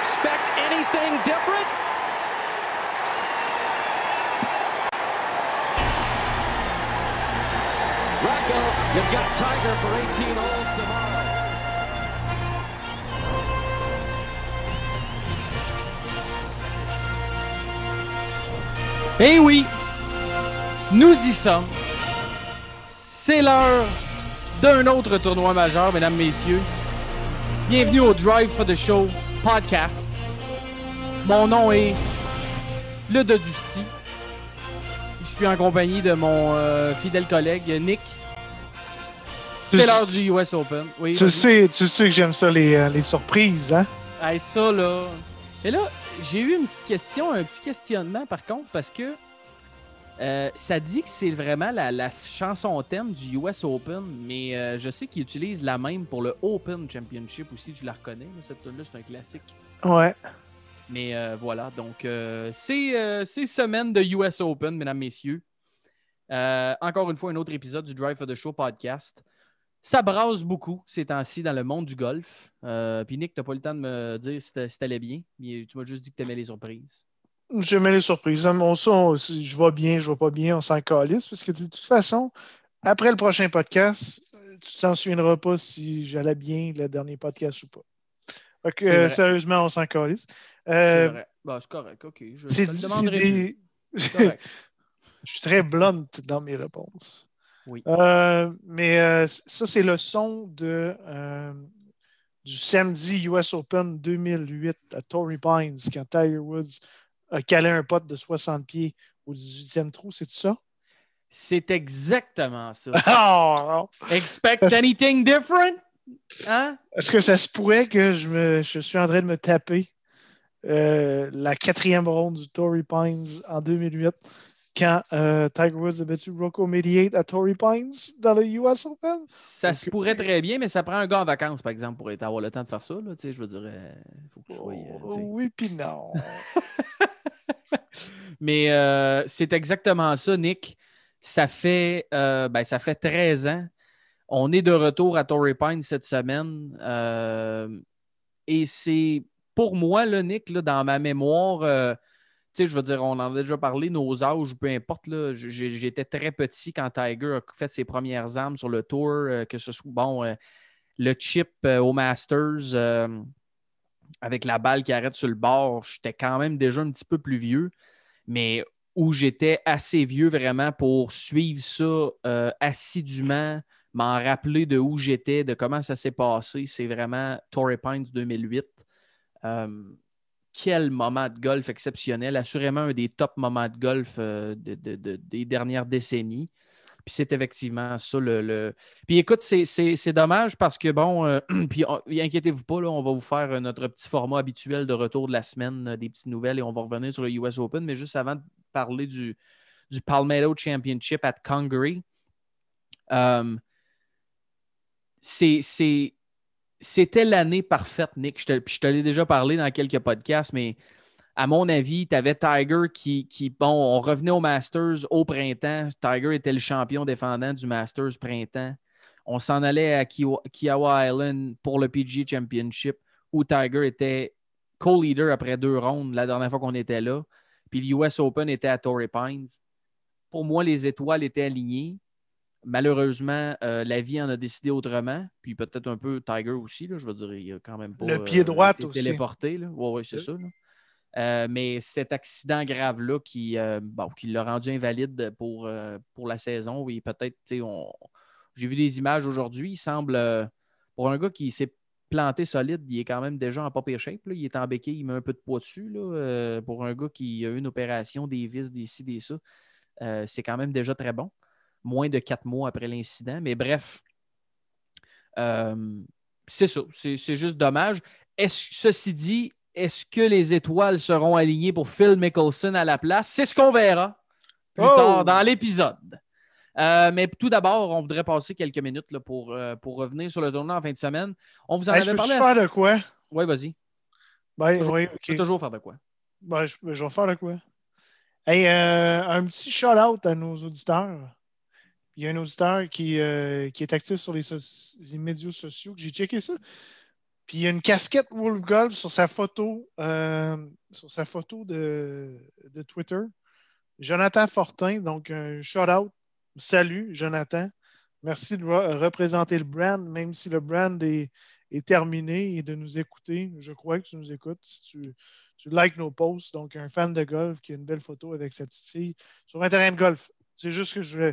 expect anything different? Rocco, you've got Tiger for 18 holes tomorrow. Eh oui, nous y sommes. C'est l'heure d'un autre tournoi majeur, mesdames, messieurs. Bienvenue au Drive for the Show podcast. Mon nom est Le Dodusti. Je suis en compagnie de mon euh, fidèle collègue Nick. C'est l'heure du US Open. Oui, tu sais, tu sais que j'aime ça, les, euh, les surprises, hein? Hey, ça, là. Et là, j'ai eu une petite question, un petit questionnement, par contre, parce que euh, ça dit que c'est vraiment la, la chanson thème du US Open, mais euh, je sais qu'ils utilisent la même pour le Open Championship aussi. Tu la reconnais, là, cette tune là c'est un classique. Ouais. Mais euh, voilà, donc c'est c'est semaine de US Open, mesdames, messieurs. Encore une fois, un autre épisode du Drive for the Show podcast. Ça brasse beaucoup ces temps-ci dans le monde du golf. Puis Nick, tu n'as pas eu le temps de me dire si si t'allais bien. mais Tu m'as juste dit que tu aimais les surprises. J'aimais les surprises. Mon son, si je vais bien, je vais pas bien, on s'en calisse. Parce que de toute façon, après le prochain podcast, tu t'en souviendras pas si j'allais bien le dernier podcast ou pas. C'est euh, sérieusement, on s'en calisse. C'est Euh. Bah, correct, ok. Je te le demanderai des- correct. Je suis très blunt dans mes réponses. Oui. Euh, mais ça, c'est le son de, du samedi US Open 2008 à Torrey Pines, quand Tiger Woods a calé un pote de 60 pieds au 18e trou. C'est ça? C'est exactement ça. Ah! Expect Parce- anything different? Hein? Est-ce que ça se pourrait que je, me, je suis en train de me taper euh, la quatrième ronde du Torrey Pines en 2008 quand euh, Tiger Woods a battu Rocco Mediate à Torrey Pines dans le US Open? Ça se pourrait très bien, mais ça prend un gars en vacances, par exemple, pour avoir le temps de faire ça. Là, je veux dire, euh, faut que je sois, euh, sais. oui, puis non. Mais euh, c'est exactement ça, Nick. Ça fait, euh, ben, ça fait 13 ans. On est de retour à Torrey Pines cette semaine. euh, et c'est pour moi, là, Nick, là, dans ma mémoire, je veux dire, on en a déjà parlé, nos âges, peu importe. J'étais très petit quand Tiger a fait ses premières armes sur le tour, que ce soit bon, le chip au Masters avec la balle qui arrête sur le bord. J'étais quand même déjà un petit peu plus vieux mais où j'étais assez vieux vraiment pour suivre ça euh, assidûment, m'en rappeler de où j'étais, de comment ça s'est passé. C'est vraiment Torrey Pines 2008. Euh, quel moment de golf exceptionnel, assurément un des top moments de golf euh, de- de- de- des dernières décennies. Puis c'est effectivement ça le. le- Puis écoute, c'est- dommage parce que bon, euh, puis inquiétez-vous pas, on va vous faire euh, notre petit format habituel de retour de la semaine, euh, des petites nouvelles et on va revenir sur le US Open. Mais juste avant de parler du, Palmetto Championship at Congaree, c'est- c'était l'année parfaite, Nick. Je te, je te l'ai déjà parlé dans quelques podcasts, mais à mon avis, tu avais Tiger qui, qui, bon, on revenait au Masters au printemps. Tiger était le champion défendant du Masters printemps. On s'en allait à Kiowa Island pour le PGA Championship où Tiger était co-leader après deux rondes la dernière fois qu'on était là. Puis le US Open était à Torrey Pines. Pour moi, les étoiles étaient alignées. Malheureusement, euh, la vie en a décidé autrement. Puis peut-être un peu Tiger aussi. Là, je veux dire, il a quand même pas Le pied droit été aussi. téléporté. Oui, oui, c'est Euh. ça. là. Euh, mais cet accident grave-là qui, euh, bon, qui l'a rendu invalide pour, euh, pour la saison, oui, peut-être, on... j'ai vu des images aujourd'hui, il semble, pour un gars qui s'est planté solide, il est quand même déjà en pas shape, là. il est en béquille, il met un peu de poids dessus, là, pour un gars qui a eu une opération, des vis, des ci, des ça, c'est quand même déjà très bon, moins de quatre mois après l'incident, mais bref, c'est ça, c'est juste dommage. Est-ce, ceci dit, est-ce que les étoiles seront alignées pour Phil Mickelson à la place? C'est ce qu'on verra plus Oh! tard dans l'épisode. Euh, mais tout d'abord, on voudrait passer quelques minutes là, pour, euh, pour revenir sur le tournoi en fin de semaine. On vous en Hey, je avait peux parlé. faire de quoi? Oui, vas-y. Ben, Toujours- oui, Tu peux toujours faire de quoi? Ben, je, je vais faire de quoi? Hey, euh, un petit shout-out à nos auditeurs. Il y a un auditeur qui, qui est actif sur les, so- les médias sociaux. que J'ai checké ça. Puis il y a une casquette Wolf Golf sur sa photo, euh, sur sa photo de, de, Twitter. Jonathan Fortin, donc un shout-out. Salut, Jonathan. Merci de représenter le brand, même si le brand est, est, terminé et de nous écouter. Je crois que tu nous écoutes si tu, tu likes nos posts. Donc, un fan de golf qui a une belle photo avec sa petite fille sur un terrain de golf. C'est juste que je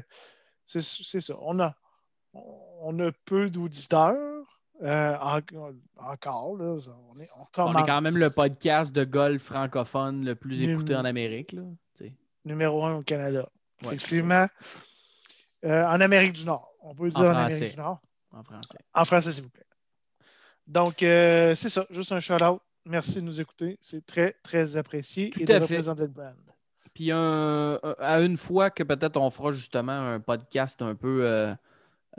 C'est ça. On a, on a peu d'auditeurs euh, encore, là, on, est, on, est, quand même le podcast de golf francophone le plus écouté en Amérique. Là, numéro un au Canada. Effectivement. Euh, en Amérique du Nord. On peut le dire en, Amérique du Nord. En français. En français, s'il vous plaît. Donc, euh, c'est ça. Juste un shout-out. Merci de nous écouter. C'est très, très apprécié et de représenter le brand. Puis à une fois que peut-être on fera justement un podcast un peu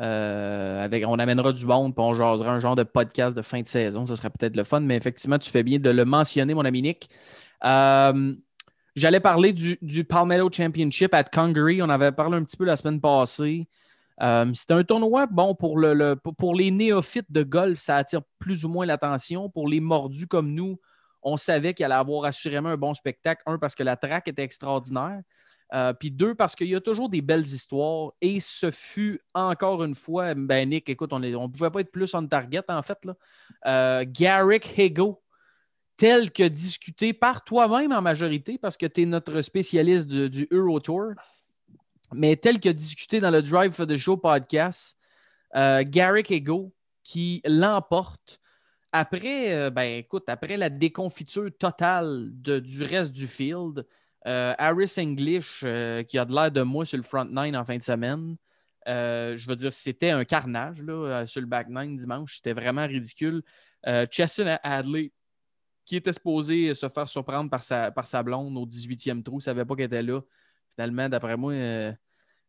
euh, on amènera du monde, puis on jasera un genre de podcast de fin de saison. Ce serait peut-être le fun, mais effectivement, tu fais bien de le mentionner, mon ami Nick. Euh, j'allais parler du, Palmetto Championship at Congaree. On avait parlé un petit peu la semaine passée. Euh, C'était un tournoi, bon, pour, pour les néophytes de golf, ça attire plus ou moins l'attention. Pour les mordus comme nous, on savait qu'il allait avoir assurément un bon spectacle. Un, parce que la track était extraordinaire. Euh, puis deux, parce qu'il y a toujours des belles histoires. Et ce fut encore une fois, ben Nick, écoute, on ne pouvait pas être plus on target en fait. Là. Euh, Garrick Hego, tel que discuté par toi-même en majorité, parce que tu es notre spécialiste du Euro Tour, mais tel que discuté dans le Drive for the Show podcast, euh, Garrick Hego qui l'emporte après, ben écoute, après la déconfiture totale du reste du field. Euh, Harris English, euh, qui a de l'air de moi sur le front nine en fin de semaine. Euh, je veux dire, c'était un carnage là, sur le back nine dimanche. C'était vraiment ridicule. Chesson Hadley, qui était supposé se faire surprendre par sa, par sa blonde au 18e trou, ne savait pas qu'elle était là. Finalement, d'après moi,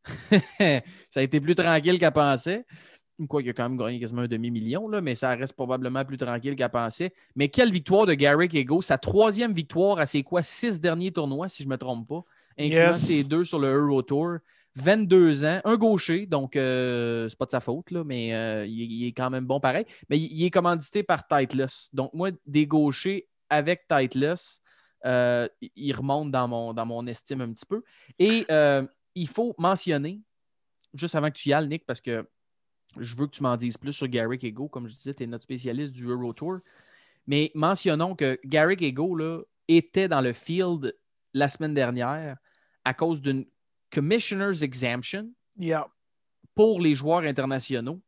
ça a été plus tranquille qu'elle pensait. Quoi qu'il a quand même gagné quasiment un demi-million, mais ça reste probablement plus tranquille qu'à penser. Mais quelle victoire de Garrick Ego, sa troisième victoire à ses quoi, six derniers tournois, si je ne me trompe pas, incluant ses deux sur le Euro Tour. 22 ans, un gaucher, donc euh, c'est pas de sa faute, là, mais euh, il, est quand même bon pareil. Mais il, est commandité par Titleist. Donc, moi, des gauchers avec Titleist, euh, il remonte dans mon, dans mon estime un petit peu. Et il faut mentionner, juste avant que tu y ailles, Nick, parce que je veux que tu m'en dises plus sur Garrick Ego. Comme je disais, tu es notre spécialiste du Euro Tour. Mais mentionnons que Garrick Ego là, était dans le field la semaine dernière à cause d'une Commissioner's Exemption pour les joueurs internationaux.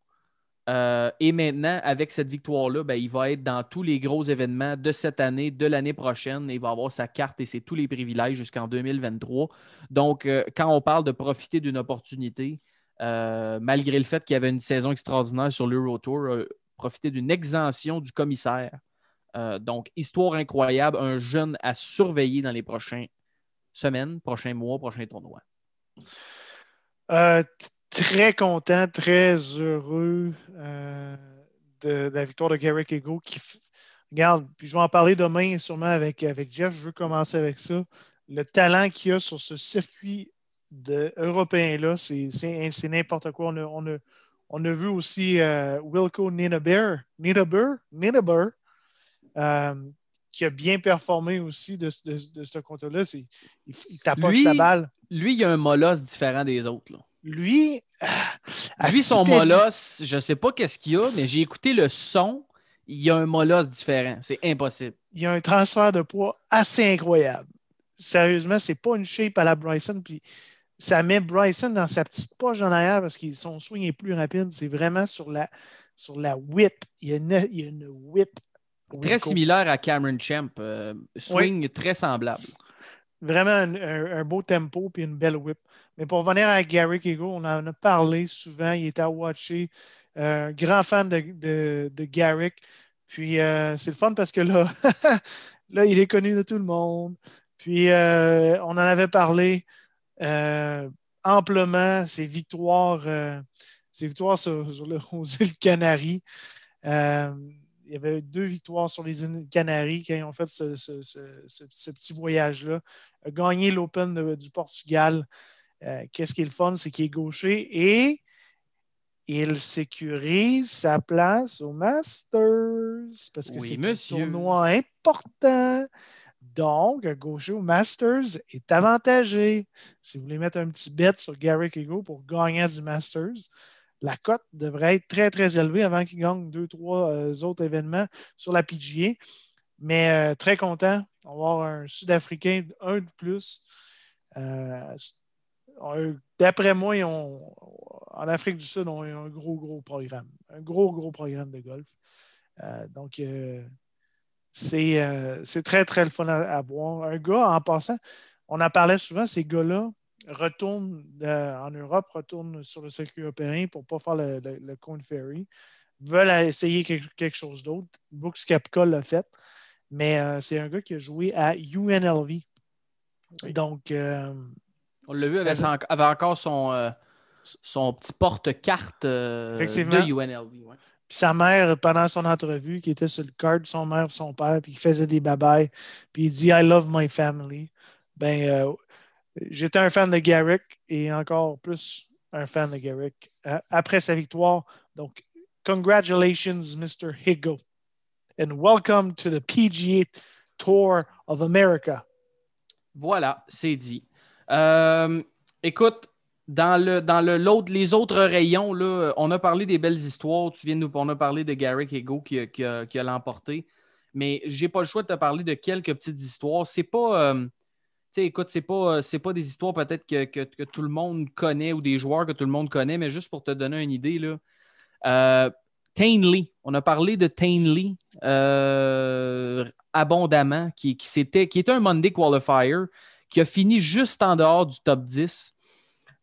Euh, et maintenant, avec cette victoire-là, ben, il va être dans tous les gros événements de cette année, de l'année prochaine. il va avoir sa carte et c'est tous les privilèges jusqu'en 2023. Donc, euh, quand on parle de profiter d'une opportunité, euh, malgré le fait qu'il y avait une saison extraordinaire sur l'Eurotour, euh, profiter d'une exemption du commissaire. Euh, donc, histoire incroyable, un jeune à surveiller dans les prochaines semaines, prochains mois, prochains tournois. très content, très heureux de, la victoire de Garrick Ego regarde, puis je vais en parler demain sûrement avec, avec Jeff. Je veux commencer avec ça. Le talent qu'il y a sur ce circuit de européens-là, c'est n'importe quoi. On a, on, a, vu aussi euh, Wilco Ninaber, euh, qui a bien performé aussi de, ce côté-là. Il, il tapoche la balle. Lui, il a un molosse différent des autres. Lui, euh, lui son molosse, je ne sais pas qu'est-ce qu'il a, mais j'ai écouté le son. Il y a un molosse différent. C'est impossible. Il y a un transfert de poids assez incroyable. Sérieusement, c'est pas une shape à la Bryson. Puis ça met Bryson dans sa petite poche en arrière parce que son swing est plus rapide. C'est vraiment sur la, sur la whip. Il y a une, il y a une whip. Très similaire à Cameron Champ. Euh, swing très semblable. Vraiment un, beau tempo et une belle whip. Mais pour revenir à Gary Ego, on en a parlé souvent. Il était à watcher. Euh, grand fan de, de, de Garrick. Puis euh, c'est le fun parce que là, là, il est connu de tout le monde. Puis on en avait parlé. Euh, amplement ses victoires, euh, ses victoires sur, sur le, aux îles Canaries. Euh, il y avait deux victoires sur les îles Canaries quand ils ont fait ce, petit voyage-là. A gagné l'Open du Portugal. Qu'est-ce qui est le fun, c'est qu'il est gaucher et il sécurise sa place au Masters parce que Oui, c'est un tournoi important. Donc, au Masters est avantagé. Si vous voulez mettre un petit bet sur Garrick Ego pour gagner du Masters, la cote devrait être très, très élevée avant qu'il gagne deux, trois euh, autres événements sur la PGA. Mais euh, très content. On va avoir un Sud-Africain, un de plus. Euh, D'après moi, en Afrique du Sud, on a un gros, gros programme. Un gros, gros programme de golf. Donc, c'est euh, c'est très, très le fun à, à voir. Un gars, en passant, on en parlait souvent, ces gars-là retournent euh, en Europe, retournent sur le circuit européen pour ne pas faire le, le, Ferry, veulent essayer quelque, quelque chose d'autre. Brooks Kapka l'a fait, mais euh, c'est un gars qui a joué à UNLV. Oui. Donc, On l'a vu, avait, son- avait encore son, son petit porte-carte de UNLV. ouais. Sa mère, pendant son entrevue, qui était sur le card, son mère et son père, puis qui faisait des babayes, puis il dit I love my family. Ben, euh, j'étais un fan de Garrick et encore plus un fan de Garrick euh, après sa victoire. Donc, congratulations, Mr. Higo. And welcome to the PGA Tour of America. Voilà, c'est dit. Euh, écoute, dans, le, dans le, les autres rayons, là, on a parlé des belles histoires. Tu viens de nous on a parlé de Garrick Ego qui, a- qui a, l'emporté. Mais j'ai pas le choix de te parler de quelques petites histoires. C'est pas. euh, écoute, c'est pas, euh, pas des histoires peut-être que, que- que tout le monde connaît ou des joueurs que tout le monde connaît, mais juste pour te donner une idée. Euh, Tainley, on a parlé de Tainley abondamment, qui, qui, s'était- qui était un Monday Qualifier, qui a fini juste en dehors du top 10.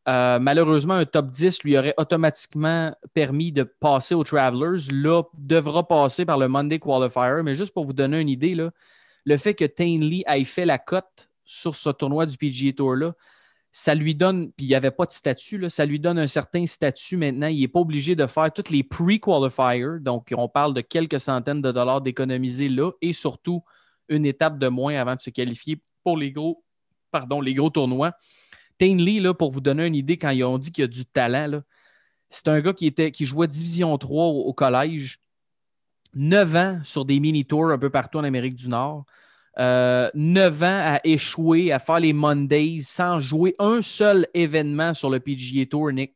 Euh, malheureusement, un top 10 lui aurait automatiquement permis de passer aux Travelers. Là, devra passer par le Monday Qualifier. Mais juste pour vous donner une idée, le fait que Tainley ait fait la cote sur ce tournoi du PGA Tour-là, ça lui donne, puis il n'y avait pas de statut, ça lui donne un certain statut maintenant. Il n'est pas obligé de faire tous les pre-qualifiers. Donc, on parle de quelques centaines de dollars d'économiser là et surtout une étape de moins avant de se qualifier pour les gros, pardon, les gros tournois. Tainley, là, pour vous donner une idée, quand ils ont dit qu'il y a du talent, c'est un gars qui, jouait Division 3 au, collège, 9 ans sur des mini-tours un peu partout en Amérique du Nord. Euh, 9 ans à échouer, à faire les Mondays sans jouer un seul événement sur le PGA Tour, Nick.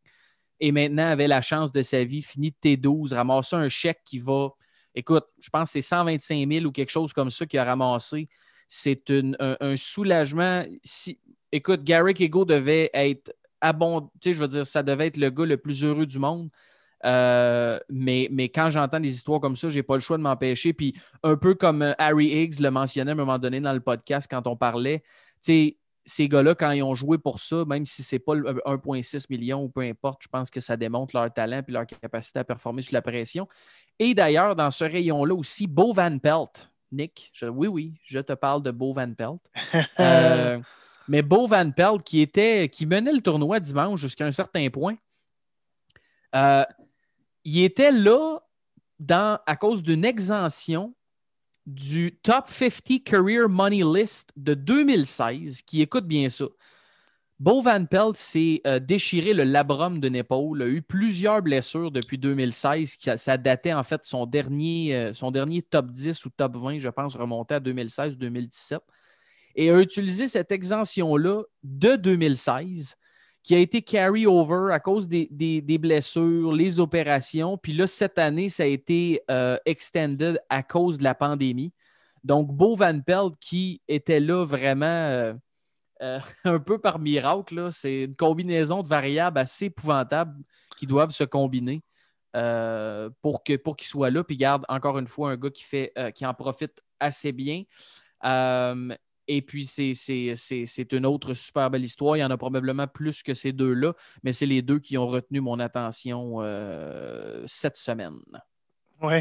Et maintenant avait la chance de sa vie, fini de T12, ramasser un chèque qui va, écoute, je pense que c'est 125 000 ou quelque chose comme ça qu'il a ramassé. C'est un, un soulagement. Si, écoute, Garrick Ego devait être je veux dire, ça devait être le gars le plus heureux du monde. Euh, mais, mais quand j'entends des histoires comme ça, j'ai pas le choix de m'empêcher. Puis un peu comme euh, Harry Higgs le mentionnait à un moment donné dans le podcast quand on parlait, tu sais, ces gars-là, quand ils ont joué pour ça, même si c'est pas le 1,6 million ou peu importe, je pense que ça démontre leur talent et leur capacité à performer sous la pression. Et d'ailleurs, dans ce rayon-là aussi, Beau Van Pelt, Nick, je- oui, oui, je te parle de Beau Van Pelt. Euh, mais Beau Van Pelt, qui, menait le tournoi dimanche jusqu'à un certain point, euh, il était là à cause d'une exemption du Top 50 Career Money List de 2016, qui écoute bien ça. Beau Van Pelt s'est euh, déchiré le labrum d'une épaule, a eu plusieurs blessures depuis 2016. qui- ça datait en fait son dernier, euh, son dernier top 10 ou top 20, je pense, remontait à 2016 ou 2017. Et a utilisé cette exemption-là de 2016 qui a été carry over à cause des, blessures, les opérations. Puis là, cette année, ça a été euh, extended à cause de la pandémie. Donc, Beau Van Pelt qui était là vraiment euh, euh, un peu par miracle, c'est une combinaison de variables assez épouvantables qui doivent se combiner euh, pour qu'il soit là. Puis garde encore une fois un gars qui fait qui en profite assez bien. Et puis, c'est- une autre super belle histoire. Il y en a probablement plus que ces deux-là, mais c'est les deux qui ont retenu mon attention euh, cette semaine. Oui.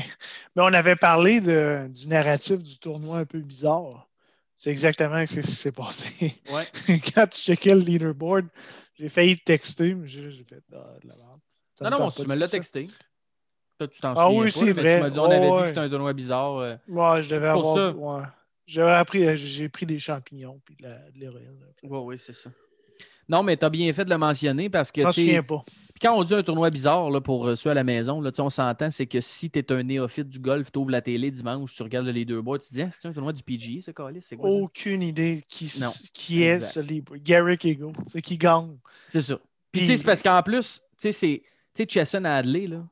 Mais on avait parlé de- du narratif du tournoi un peu bizarre. C'est exactement ce qui s'est passé. Ouais. Quand tu checkais le leaderboard, j'ai failli te texter, mais j'ai fait ah, de la merde. Ça Non, non, tu me l'as texté. Toi, tu t'en Ah souviens oui, pas, c'est vrai. Tu m'as dit, on avait dit ouais. que c'était un tournoi bizarre. euh. Ouais, je devais Pour avoir. ça. ouais. J'avais appris, j'ai pris des champignons puis de l'héroïne. Oui, oui, c'est ça. Non, mais tu as bien fait de le mentionner parce que Je souviens pas. Puis quand on dit un tournoi bizarre là, pour euh, ceux à la maison, là, on s'entend, c'est que si tu es un néophyte du golf, tu ouvres la télé dimanche, tu regardes les deux bois, tu te dis, ah, c'est un tournoi du PGA, ce calice, c'est quoi ça? Aucune idée qui, qui est ce livre. Garrick Eagle, c'est qui gagne. C'est ça. Puis, Puis- tu sais, c'est parce qu'en plus, tu sais, c'est. Tu sais, Chesson Hadley, là.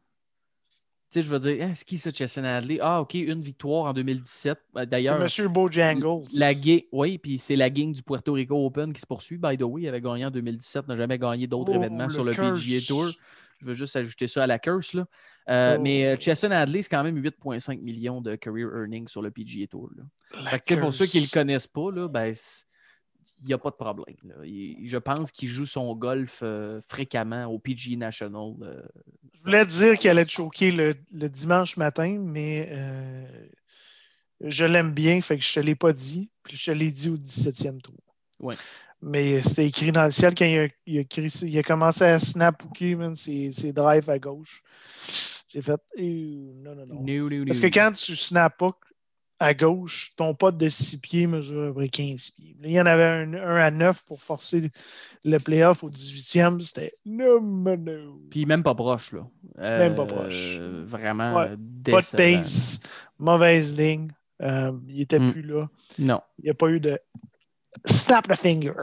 Sais, je veux dire, ah, c'est qui ça, Chesson Hadley? Ah, OK, une victoire en 2017. Euh, C'est D'ailleurs, Monsieur Bojangles. la oui, puis c'est la game du Puerto Rico Open qui se poursuit. By the way, il avait gagné en 2017, n'a jamais gagné d'autres Oh, événements sur le curse. PGA Tour. Je veux juste ajouter ça à la curse. Là. Euh, Oh. Mais euh, Chesson Hadley, c'est quand même 8,5 millions de career earnings sur le PGA Tour. là. Fait que, pour ceux qui ne le connaissent pas, là, ben, c'est- il n'y a pas de problème. Il- je pense qu'il joue son golf euh, fréquemment au PGA National. euh. Je voulais te dire qu'elle allait te choquer le, le dimanche matin, mais euh, je l'aime bien, fait que je te l'ai pas dit. Puis je te l'ai dit au 17e tour. Ouais. Mais c'était écrit dans le ciel quand il a, il a, écrit- il a commencé à snap man, ses, ses drives à gauche. J'ai fait non, non, non. No, no, Parce que quand tu snap hook à gauche, ton pote de 6 pieds mesure à peu près 15 pieds. Il y en avait un, un à 9 pour forcer le playoff au 18e. C'était non. Puis même pas proche. Là. Euh, Même pas proche. Vraiment Ouais, Pas de pace, mauvaise ligne. Euh, il n'était Mm. plus là. Non. Il n'y a pas eu de snap the finger.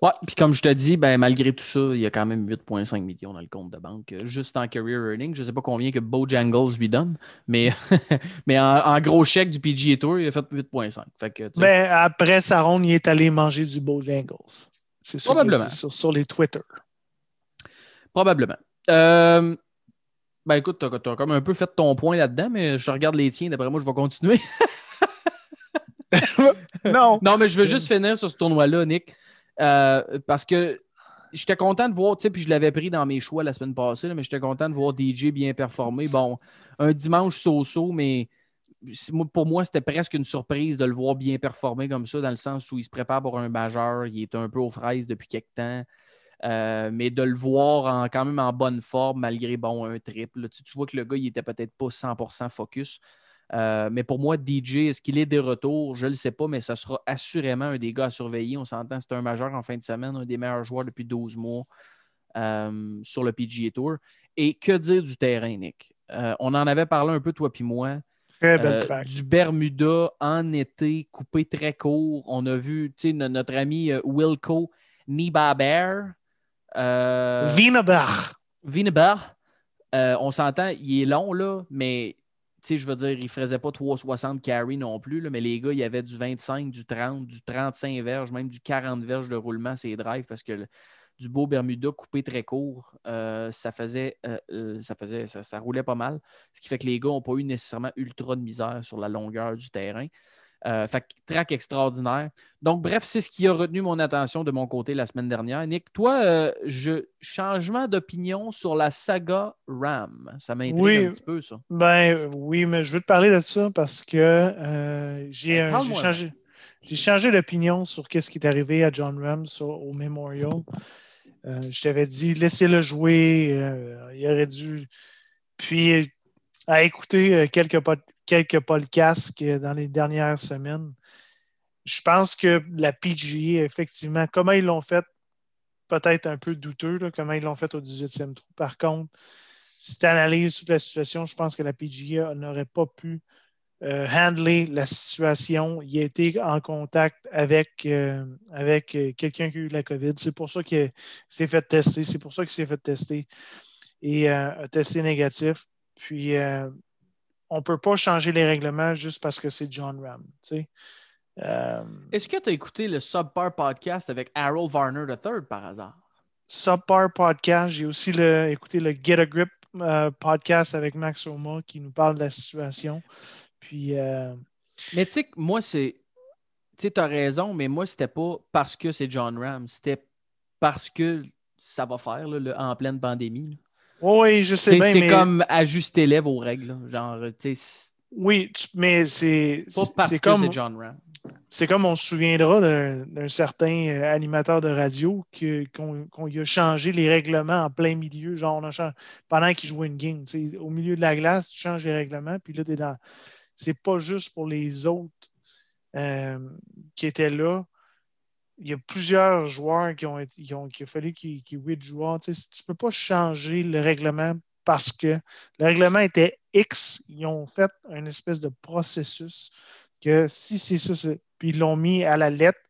Ouais, puis comme je te dis, ben, malgré tout ça, il y a quand même 8,5 millions dans le compte de banque, euh, juste en career earning. Je ne sais pas combien que Bojangles lui donne, mais, mais en, en gros chèque du PGA Tour, il a fait 8,5. Fait que, tu Mais après sa ronde, il est allé manger du Bojangles. C'est a Probablement. dit sur, sur les Twitter. Probablement. Euh, ben écoute, tu as, comme un peu fait ton point là-dedans, mais je regarde les tiens. D'après moi, je vais continuer. Non. non, mais je veux juste finir sur ce tournoi-là, Nick. Euh, parce que j'étais content de voir, tu sais, puis je l'avais pris dans mes choix la semaine passée, mais j'étais content de voir DJ bien performer. Bon, un dimanche so-so, mais pour moi, c'était presque une surprise de le voir bien performer comme ça, dans le sens où il se prépare pour un majeur. Il est un peu aux fraises depuis quelque temps. Euh, mais de le voir en- quand même en bonne forme, malgré bon, un triple. Tu, tu vois que le gars, il était peut-être pas 100% focus. Euh, mais pour moi, DJ, est-ce qu'il est des retours? Je ne le sais pas, mais ça sera assurément un des gars à surveiller. On s'entend, c'est un majeur en fin de semaine, un des meilleurs joueurs depuis 12 mois euh, sur le PGA Tour. Et que dire du terrain, Nick? Euh, on en avait parlé un peu, toi puis moi. Très belle track. du Bermuda en été, coupé très court. On a vu tu sais, no- notre ami Wilco Nibaber. Euh, euh, on s'entend, il est long, là, mais je veux dire, il ne faisait pas 360 carry non plus, là, mais les gars, il y avait du 25, du 30, du 35 verges, même du 40 verges de roulement, ces drives, parce que du beau Bermuda coupé très court, euh, ça faisait, euh, euh, ça faisait, ça, ça roulait pas mal, ce qui fait que les gars n'ont pas eu nécessairement ultra de misère sur la longueur du terrain. Euh, fait track extraordinaire. Donc, bref, c'est ce qui a retenu mon attention de mon côté la semaine dernière. Nick, toi, euh, je, changement d'opinion sur la saga Ram. Ça m'intrigue Oui. un petit peu, ça. Ben oui, mais je veux te parler de ça parce que euh, j'ai Ben, changé, j'ai changé d'opinion sur ce qui est arrivé à John Ram sur- au Memorial. Euh, je t'avais dit, laissez-le jouer. il aurait dû. Puis, à écouter quelques, pod- quelques podcasts dans les dernières semaines, je pense que la PGA, effectivement, comment ils l'ont fait, peut-être un peu douteux, comment ils l'ont fait au 18e trou. Par contre, si tu analyses toute la situation, je pense que la PGA n'aurait pas pu euh, handler la situation. Il a été en contact avec, euh, avec euh, quelqu'un qui a eu la COVID. C'est pour ça qu'il s'est fait tester. C'est pour ça qu'il s'est fait tester et a testé négatif. Puis, on ne peut pas changer les règlements juste parce que c'est John Ram. Euh, Est-ce que tu as écouté le Subpar podcast avec Harold Varner III par hasard? Subpar Podcast. J'ai aussi le- écouté le Get a Grip euh, podcast avec Max Oma qui nous parle de la situation. Puis, euh, Mais tu sais, moi, c'est. Tu sais, as raison, mais moi, c'était pas parce que c'est John Ram. C'était parce que ça va faire là, le- en pleine pandémie. là. Oui, je sais C'est bien, c'est mais comme ajustez-les vos règles. Genre, tu sais, c'est oui, tu- mais c'est pas parce c'est que comme c'est John Ram. c'est comme on se souviendra d'un certain euh, animateur de radio qu'on lui a changé les règlements en plein milieu, genre on a changé- pendant qu'il jouait une game. Au milieu de la glace, tu changes les règlements, puis là, tu es dans. C'est pas juste pour les autres euh, qui étaient là. Il y a plusieurs joueurs qui ont, été, qui ont qu'il a fallu qu'ils qu withdraw. Tu ne peux pas changer le règlement parce que le règlement était X. Ils ont fait une espèce de processus que si c'est ça, puis ils l'ont mis à la lettre.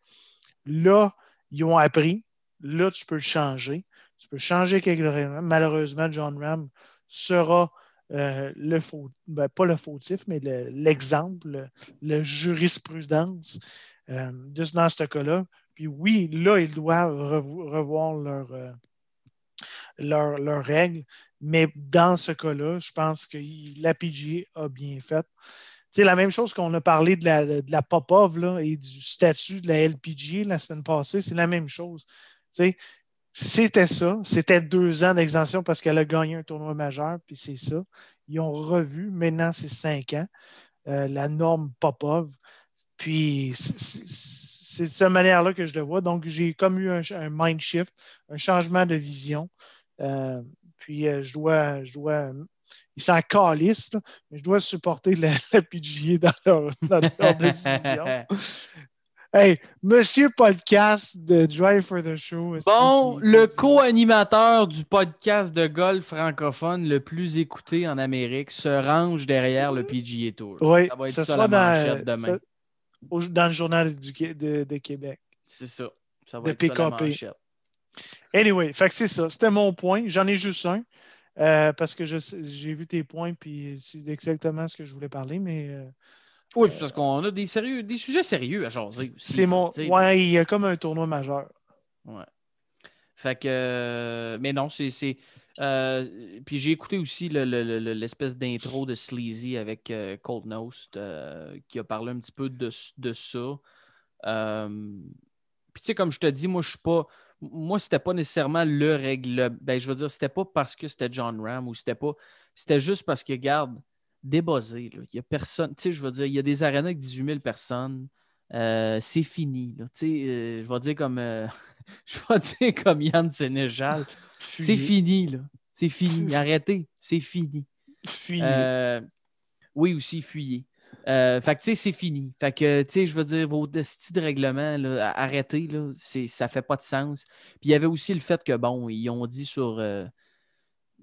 Là, ils ont appris. Là, tu peux le changer. Tu peux changer quelque règlement. Malheureusement, John Ram sera euh, le faux, ben, pas le fautif, mais l'exemple, le, jurisprudence euh, dans ce cas-là. Puis oui, là, ils doivent revoir leurs euh, règles, mais dans ce cas-là, je pense que la PGA a bien fait. C'est la même chose qu'on a parlé de la, de la Popov et du statut de la LPGA la semaine passée, c'est la même chose. C'était ça. C'était deux ans d'exemption parce qu'elle a gagné un tournoi majeur, puis c'est ça. Ils ont revu. Maintenant, c'est cinq ans. Euh, la norme Popov. Puis c'est de cette manière-là que je le vois. Donc, j'ai comme eu un, mind shift, un changement de vision. Euh, puis euh, je dois, je dois ils sont calistes, mais je dois supporter la, PGA dans leur, dans leur décision. Hey, monsieur podcast de Drive for the Show. Bon, le co-animateur du podcast de golf francophone le plus écouté en Amérique se range derrière le PGA Tour. Oui, ça va être ça, sera dans, demain. Dans le journal du, de, de Québec. C'est ça. Ça va de être PKP. ça Anyway, fait que c'est ça. C'était mon point. J'en ai juste un. Euh, parce que j'ai vu tes points, puis c'est exactement ce que je voulais parler, mais euh, oui, parce qu'on a des, sérieux, des sujets sérieux à jaser C'est mon. Ouais, il y a comme un tournoi majeur. Ouais. Fait que. Euh, mais non, c'est. Euh, puis j'ai écouté aussi l'espèce d'intro de Sleazy avec euh, Cold Nose qui a parlé un petit peu de, ça. puis tu sais, comme je te dis, moi, je suis pas. Moi, c'était pas nécessairement le règle. Ben, je veux dire, c'était pas parce que c'était John Ram ou c'était pas. C'était juste parce que, regarde, débossé. Il y a personne. Tu sais, je veux dire, il y a des arénas avec 18 000 personnes. Euh, c'est fini. Là. Euh, je vais dire comme euh, je vais dire comme Yann Sénégal. C'est fini, là. C'est fini. Arrêtez. C'est fini. Fuyez. oui, aussi, fuyez. fait que, tu sais, c'est fini. Fait que, tu sais, je veux dire, vos styles de règlement, là, arrêtez, là, ça fait pas de sens. Puis il y avait aussi le fait que, bon, ils ont dit sur...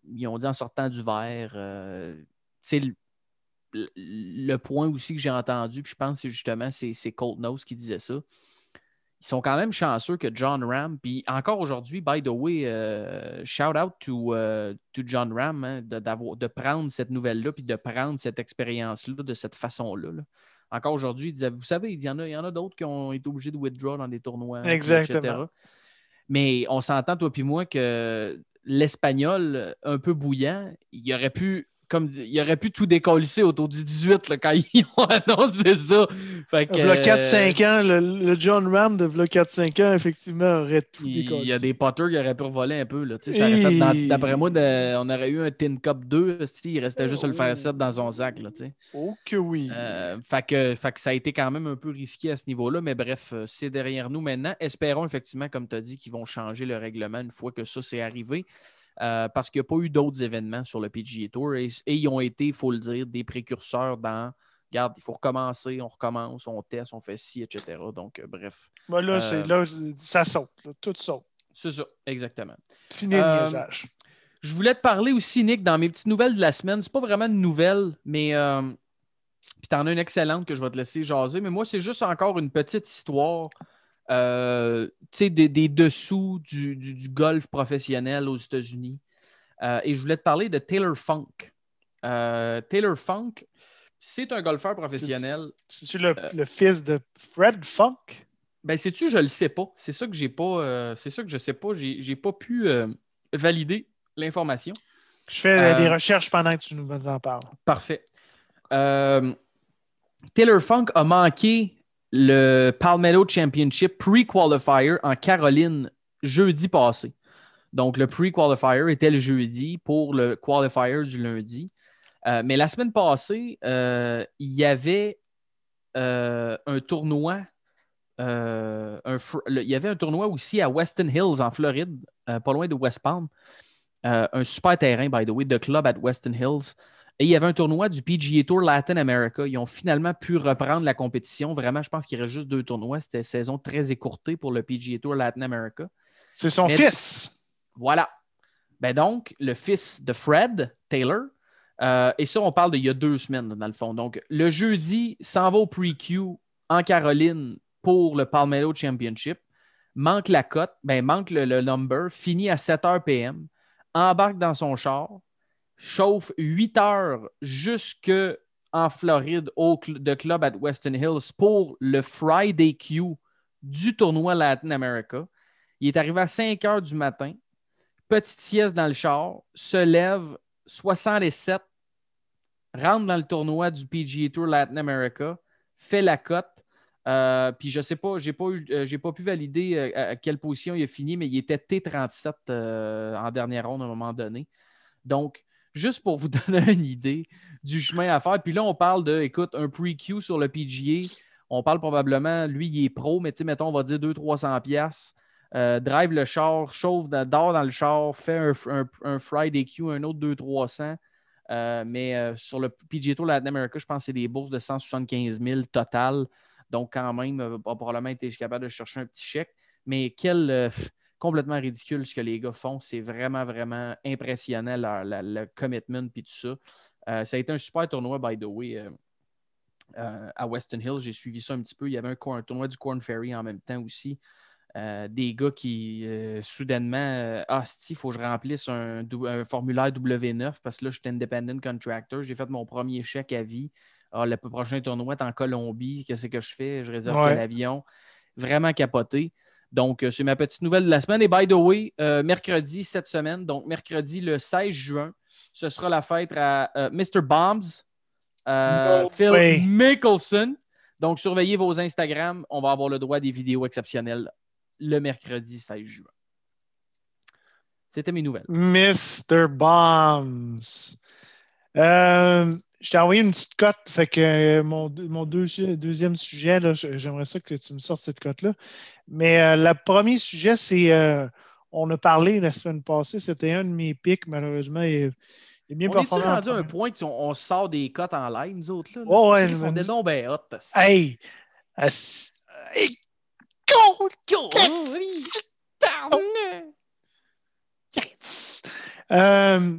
ils ont dit en sortant du verre, tu sais, le point aussi que j'ai entendu, puis je pense que justement c'est Colt Nose qui disait ça. Ils sont quand même chanceux que John Ram, puis encore aujourd'hui, by the way, euh, shout out to, euh, to John Ram hein, de, de, prendre cette nouvelle-là, puis de prendre cette expérience-là de cette façon-là. Encore aujourd'hui, il disait, vous savez, il y en a, il y en a d'autres qui ont été obligés de withdraw dans des tournois, etc. Mais on s'entend, toi puis moi, que l'espagnol un peu bouillant, il aurait pu comme il aurait pu tout décollisser autour du 18 là, quand ils ont annoncé ça. Fait que, 4-5 ans, le, John Ram de 4-5 ans, effectivement, aurait tout décollissé. Il y a des potters qui auraient pu voler un peu. D'après moi, on aurait eu un Tin Cup 2. Il restait juste à le faire 7 dans son sac. Là, oh que oui. Euh, fait, que, fait que ça a été quand même un peu risqué à ce niveau-là. Mais bref, euh, c'est derrière nous maintenant. Espérons effectivement, comme tu as dit, qu'ils vont changer le règlement une fois que ça s'est arrivé. Euh, parce qu'il n'y a pas eu d'autres événements sur le PGA Tour et, ils ont été, il faut le dire, des précurseurs dans regarde, il faut recommencer, on recommence, on teste, on fait ci, etc. Donc, euh, bref. Là, euh, là, ça saute, tout saute. C'est ça, exactement. Fini le message. Je voulais te parler aussi, Nick, dans mes petites nouvelles de la semaine. C'est pas vraiment de nouvelles, mais puis tu en as une excellente que je vais te laisser jaser. Mais moi, c'est juste encore une petite histoire euh, des, des, dessous du, golf professionnel aux États-Unis. Euh, et je voulais te parler de Taylor Funk. Euh, Taylor Funk, c'est un golfeur professionnel. C'est-tu le, fils de Fred Funk? Ben, sais-tu, je le sais pas. C'est ça que j'ai pas. c'est ça que je sais pas. J'ai pas pu valider l'information. Je fais des recherches pendant que tu nous en parles. Parfait. Taylor Funk a manqué le Palmetto Championship pre-qualifier en Caroline jeudi passé. Donc, le pre-qualifier était le jeudi pour le qualifier du lundi. Euh, mais la semaine passée, euh, il y avait euh, un tournoi. il y avait un tournoi aussi à Weston Hills en Floride, pas loin de West Palm. un super terrain, by the way, de club à Weston Hills. Et il y avait un tournoi du PGA Tour Latin America. Ils ont finalement pu reprendre la compétition. Vraiment, je pense qu'il reste juste deux tournois. C'était une saison très écourtée pour le PGA Tour Latin America. C'est son Mais- fils. Voilà. Ben donc, le fils de Fred Taylor. euh, et ça, on parle d'il y a deux semaines, dans le fond. Donc, le jeudi, s'en va au pre-Q en Caroline pour le Palmetto Championship. Manque la cote, ben, manque le, le number, finit à 7 h PM, embarque dans son char, chauffe 8 heures jusque en Floride au de club at Weston Hills pour le Friday Q du tournoi Latin America. Il est arrivé à 5 heures du matin, petite sieste dans le char, se lève 67, rentre dans le tournoi du PGA Tour Latin America, fait la cote. Euh, puis je sais pas, j'ai pas, eu- euh, pas pu valider euh, à, à quelle position il a fini, mais il était T37 euh, en dernière ronde à un moment donné. Donc, juste pour vous donner une idée du chemin à faire. Puis là, on parle de, écoute, un pre-Q sur le PGA. On parle probablement, lui, il est pro, mais tu sais, mettons, on va dire 200-300 pièces. drive le char, chauffe, dort dans le char, fait un, un, Friday Q, un autre 200-300. Euh, mais euh, sur le PGA Tour Latin America, je pense que c'est des bourses de 175 000 total. Donc, quand même, euh, a probablement été capable de chercher un petit chèque. Mais quel euh, complètement ridicule ce que les gars font. C'est vraiment, vraiment impressionnant leur- le commitment et tout ça. Euh, ça a été un super tournoi, by the way, euh, euh, à Weston Hills. J'ai suivi ça un petit peu. Il y avait un, tournoi du Corn Ferry en même temps aussi. Des gars qui, soudainement, ah, il faut que je remplisse un, formulaire W9 parce que là, je suis independent contractor. J'ai fait mon premier chèque à vie. Ah, le prochain tournoi est en Colombie. Qu'est-ce que je fais? Je réserve Ouais. quel avion? Vraiment capoté. Donc, euh, c'est ma petite nouvelle de la semaine. Et by the way, euh, mercredi cette semaine, donc mercredi le 16 juin, ce sera la fête à euh, Mr. Bombs, euh, No Phil way. Mickelson. Donc, surveillez vos Instagram. On va avoir le droit à des vidéos exceptionnelles le mercredi 16 juin. C'était mes nouvelles. Mr. Bombs. Je t'ai envoyé une petite cote. Fait que euh, mon, mon deux- deuxième sujet, j'aimerais ça que tu me sortes cette cote-là. Mais euh, le premier sujet, c'est. euh, on a parlé la semaine passée, c'était un de mes pics, malheureusement. Il, il est bien On performant. rendu à un point qu'on on sort des cotes en live, nous autres? Là, là? Ouais, on mais- est donc ben hot. Hey! Hey, Yes! Euh,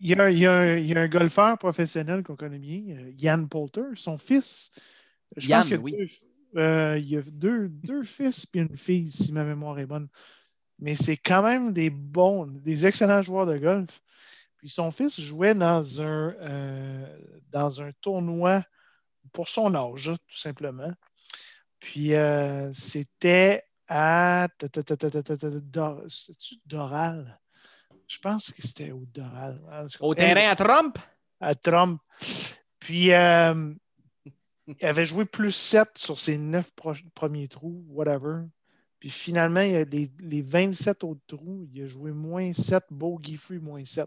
Il y, a, il y a un- il y a un golfeur professionnel qu'on connaît bien, euh, Yann Poulter, son fils. Je Yann, pense qu'il oui. euh, il y a deux, deux fils et une fille, si ma mémoire est bonne. Mais c'est quand même des bons, des excellents joueurs de golf. Puis son fils jouait dans un, euh, dans un tournoi pour son âge, tout simplement. Puis euh, c'était à. Doral? Je pense que c'était au Doral. Au terrain à Trump? à Trump. Puis euh, il avait joué plus 7 sur ses 9 premiers trous, whatever. Puis finalement, il a les, les 27 autres trous, il a joué moins 7, bogey free moins 7.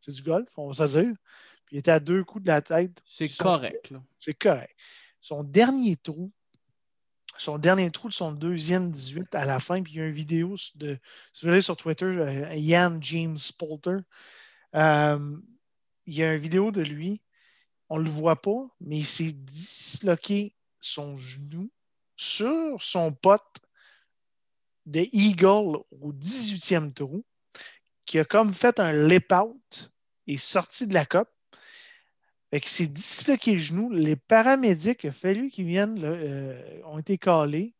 C'est du golf, on va se dire. Puis il était à deux coups de la tête. C'est correct. C'est correct. Son dernier trou, son dernier trou de son deuxième 18 à la fin, puis il y a une vidéo de, si vous allez sur Twitter, euh, Ian James Polter, euh, il y a une vidéo de lui, on ne le voit pas, mais il s'est disloqué son genou sur son pote de Eagle au 18e trou, qui a comme fait un lip-out et sorti de la coupe. S'est disloqué le genou. Les paramédics, il a fallu qu'ils viennent, là, euh, ont été calés,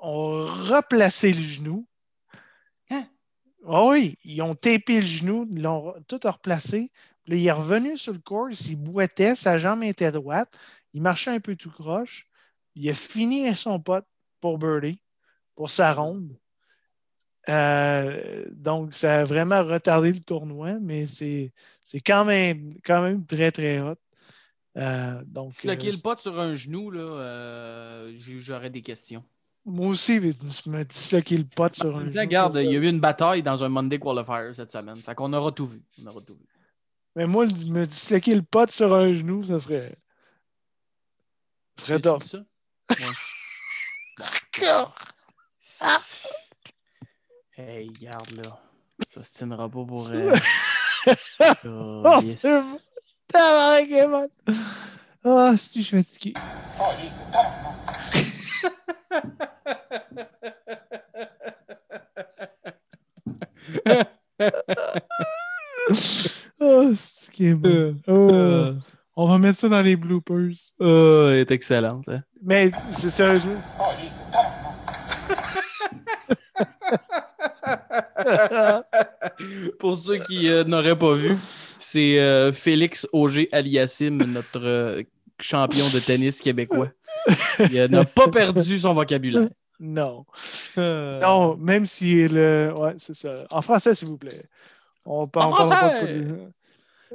ont replacé le genou. Hein? Ah oui, ils ont tapé le genou, l'ont tout replacé. Là, il est revenu sur le course, il boitait, sa jambe était droite, il marchait un peu tout croche. Il a fini son pote pour Birdie, pour sa ronde. Euh, donc, ça a vraiment retardé le tournoi, mais c'est c'est quand même, quand même très, très hot. Euh, donc, Disloquer euh, le pot sur un genou, là, euh, j'aurais des questions. moi aussi, je me disloqué le pot sur un genou. Regarde, il y a eu une bataille dans un Monday Qualifier cette semaine. Fait qu'on aura tout vu. On aura tout vu. Mais moi, me disloquer le pot sur un genou, ça serait. Ça serait top. ça? Ouais. Hey, garde là. Ça se tiendra pas pour. Euh... Oh, oh, yes. Ah, si je suis fatigué. Oh, c'est qui est bon. Oh. On va mettre ça dans les bloopers. Oh, elle est excellente. hein. Mais c'est sérieusement. Pour ceux qui euh, n'auraient pas vu, c'est euh, Félix Auger Aliassim, notre euh, champion de tennis québécois. Il euh, n'a pas perdu son vocabulaire. Non. Non, même si le. Ouais, c'est ça. En français, s'il vous plaît. On parle En on français! pas de-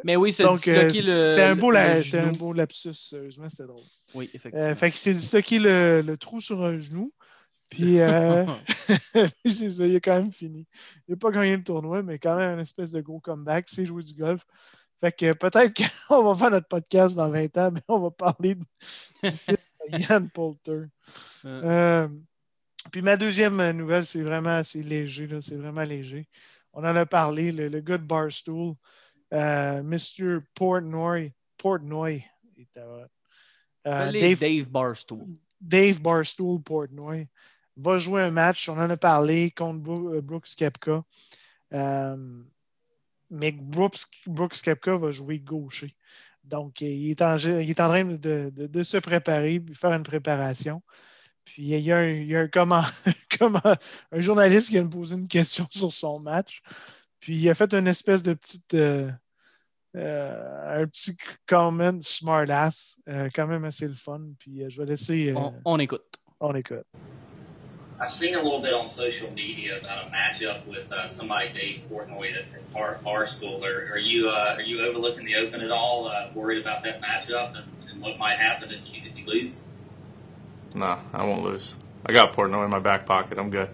Mais oui, c'est euh, disloqué le. c'est un, beau la- c'est un beau lapsus, sérieusement, c'était drôle. Oui, effectivement. Euh, fait qu'il s'est disloqué le, le trou sur un genou. Puis, euh, c'est ça, il a quand même fini. Il n'a pas gagné le tournoi, mais quand même un espèce de gros comeback. C'est jouer du golf. Fait que peut-être qu'on va faire notre podcast dans 20 ans, mais on va parler de- du fils de Yann Poulter. Euh, puis ma deuxième nouvelle, c'est vraiment assez léger. là, C'est vraiment léger. On en a parlé, le, le gars de Barstool, euh, Mr. Portnoy. Portnoy. euh, Dave, Dave Barstool. Dave Barstool Portnoy va jouer un match. On en a parlé contre euh, Brooks Kepka. Euh, mais Brooks, Brooks Kepka va jouer gaucher. Donc, il est en, il est en train de, de- de se préparer, faire une préparation. Puis, il y a un, il y a un, comment, comment- un journaliste qui vient me poser une question sur son match. Puis, il a fait une espèce de petite. euh, euh, un petit comment smartass, euh, quand même assez le fun. Puis, euh, je vais laisser. On, on écoute. on écoute. I've seen a little bit on social media about a matchup with uh, somebody Dave Portnoy at our, our school. Are, are you uh, are you overlooking the Open at all? Uh, worried about that matchup and, and what might happen if you if you lose? Nah, I won't lose. I got Portnoy in my back pocket. I'm good.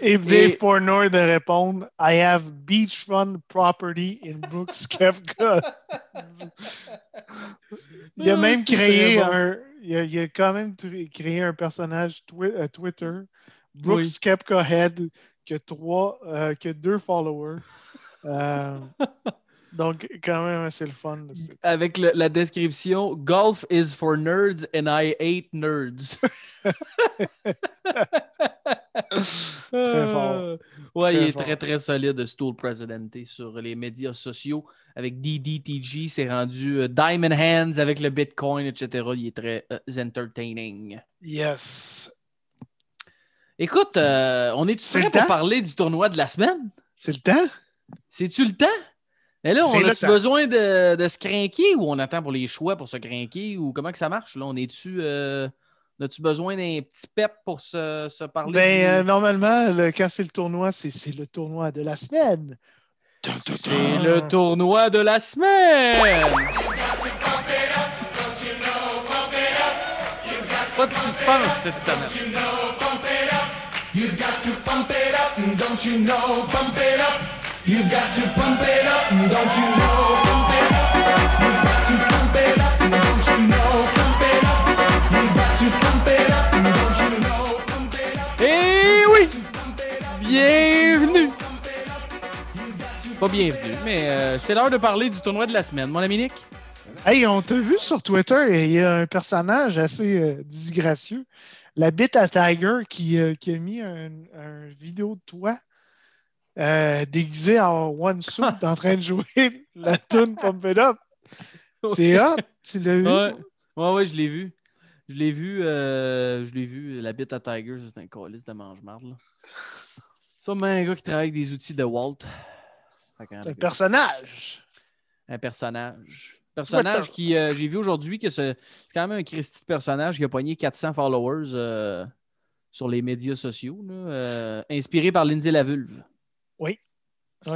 Et Dave Portnoy de répondre I have beachfront property in Brooks Kefka. il a Ah, même créé un. Il a, il a quand même créé un personnage twi- euh, Twitter, Brooks Oui. Kepka Head, qui a, trois, euh, qui a deux followers. Euh, donc, quand même, c'est le fun. Avec le- la description Golf is for nerds and I hate nerds. Très fort. Ouais, Très il est fort. très très solide, Stool Presidente, sur les médias sociaux. Avec DDTG, c'est rendu euh, Diamond Hands avec le Bitcoin, etc. Il est très euh, entertaining. Yes. Écoute, euh, on est C'est prêt pour temps? parler du tournoi de la semaine? C'est le temps? C'est-tu le temps? Mais là, on a-tu besoin de, de se craquer ou on attend pour les choix pour se craquer ou comment que ça marche? Là, on est-tu. Euh, as-tu besoin d'un petit pep pour se, se parler? Ben, du- euh, normalement, le- quand c'est le tournoi, c'est c'est le tournoi de la semaine. C'est le tournoi de la semaine! Pas de suspense cette semaine. You've got to pump it up, don't you know? Pump it up. You've got to pump it up, don't you know? Pump it up. You've got to pump it up, don't you know? Pump it up. Eh oui! Bienvenue! Pas bienvenue, mais euh, c'est l'heure de parler du tournoi de la semaine, mon ami Nick. Hey, on t'a vu sur Twitter, il y a un personnage assez euh, disgracieux, la bite à Tiger, qui, euh, qui a mis un, un vidéo de toi euh, déguisé en one suit en train de jouer la tune Pump It Up. C'est hot, tu l'as vu? Ouais, ouais, ouais, je l'ai vu. Je l'ai vu, euh, je l'ai vu. La bite à Tiger, c'est un calice de mange-marde. mais un gars qui travaille avec des outils de Walt. Un personnage. un personnage. Personnage qui, euh, j'ai vu aujourd'hui que c'est c'est quand même un Christy de personnage qui a pogné 400 followers euh, sur les médias sociaux, là, inspiré par Lindsay Lavulve. Ouais,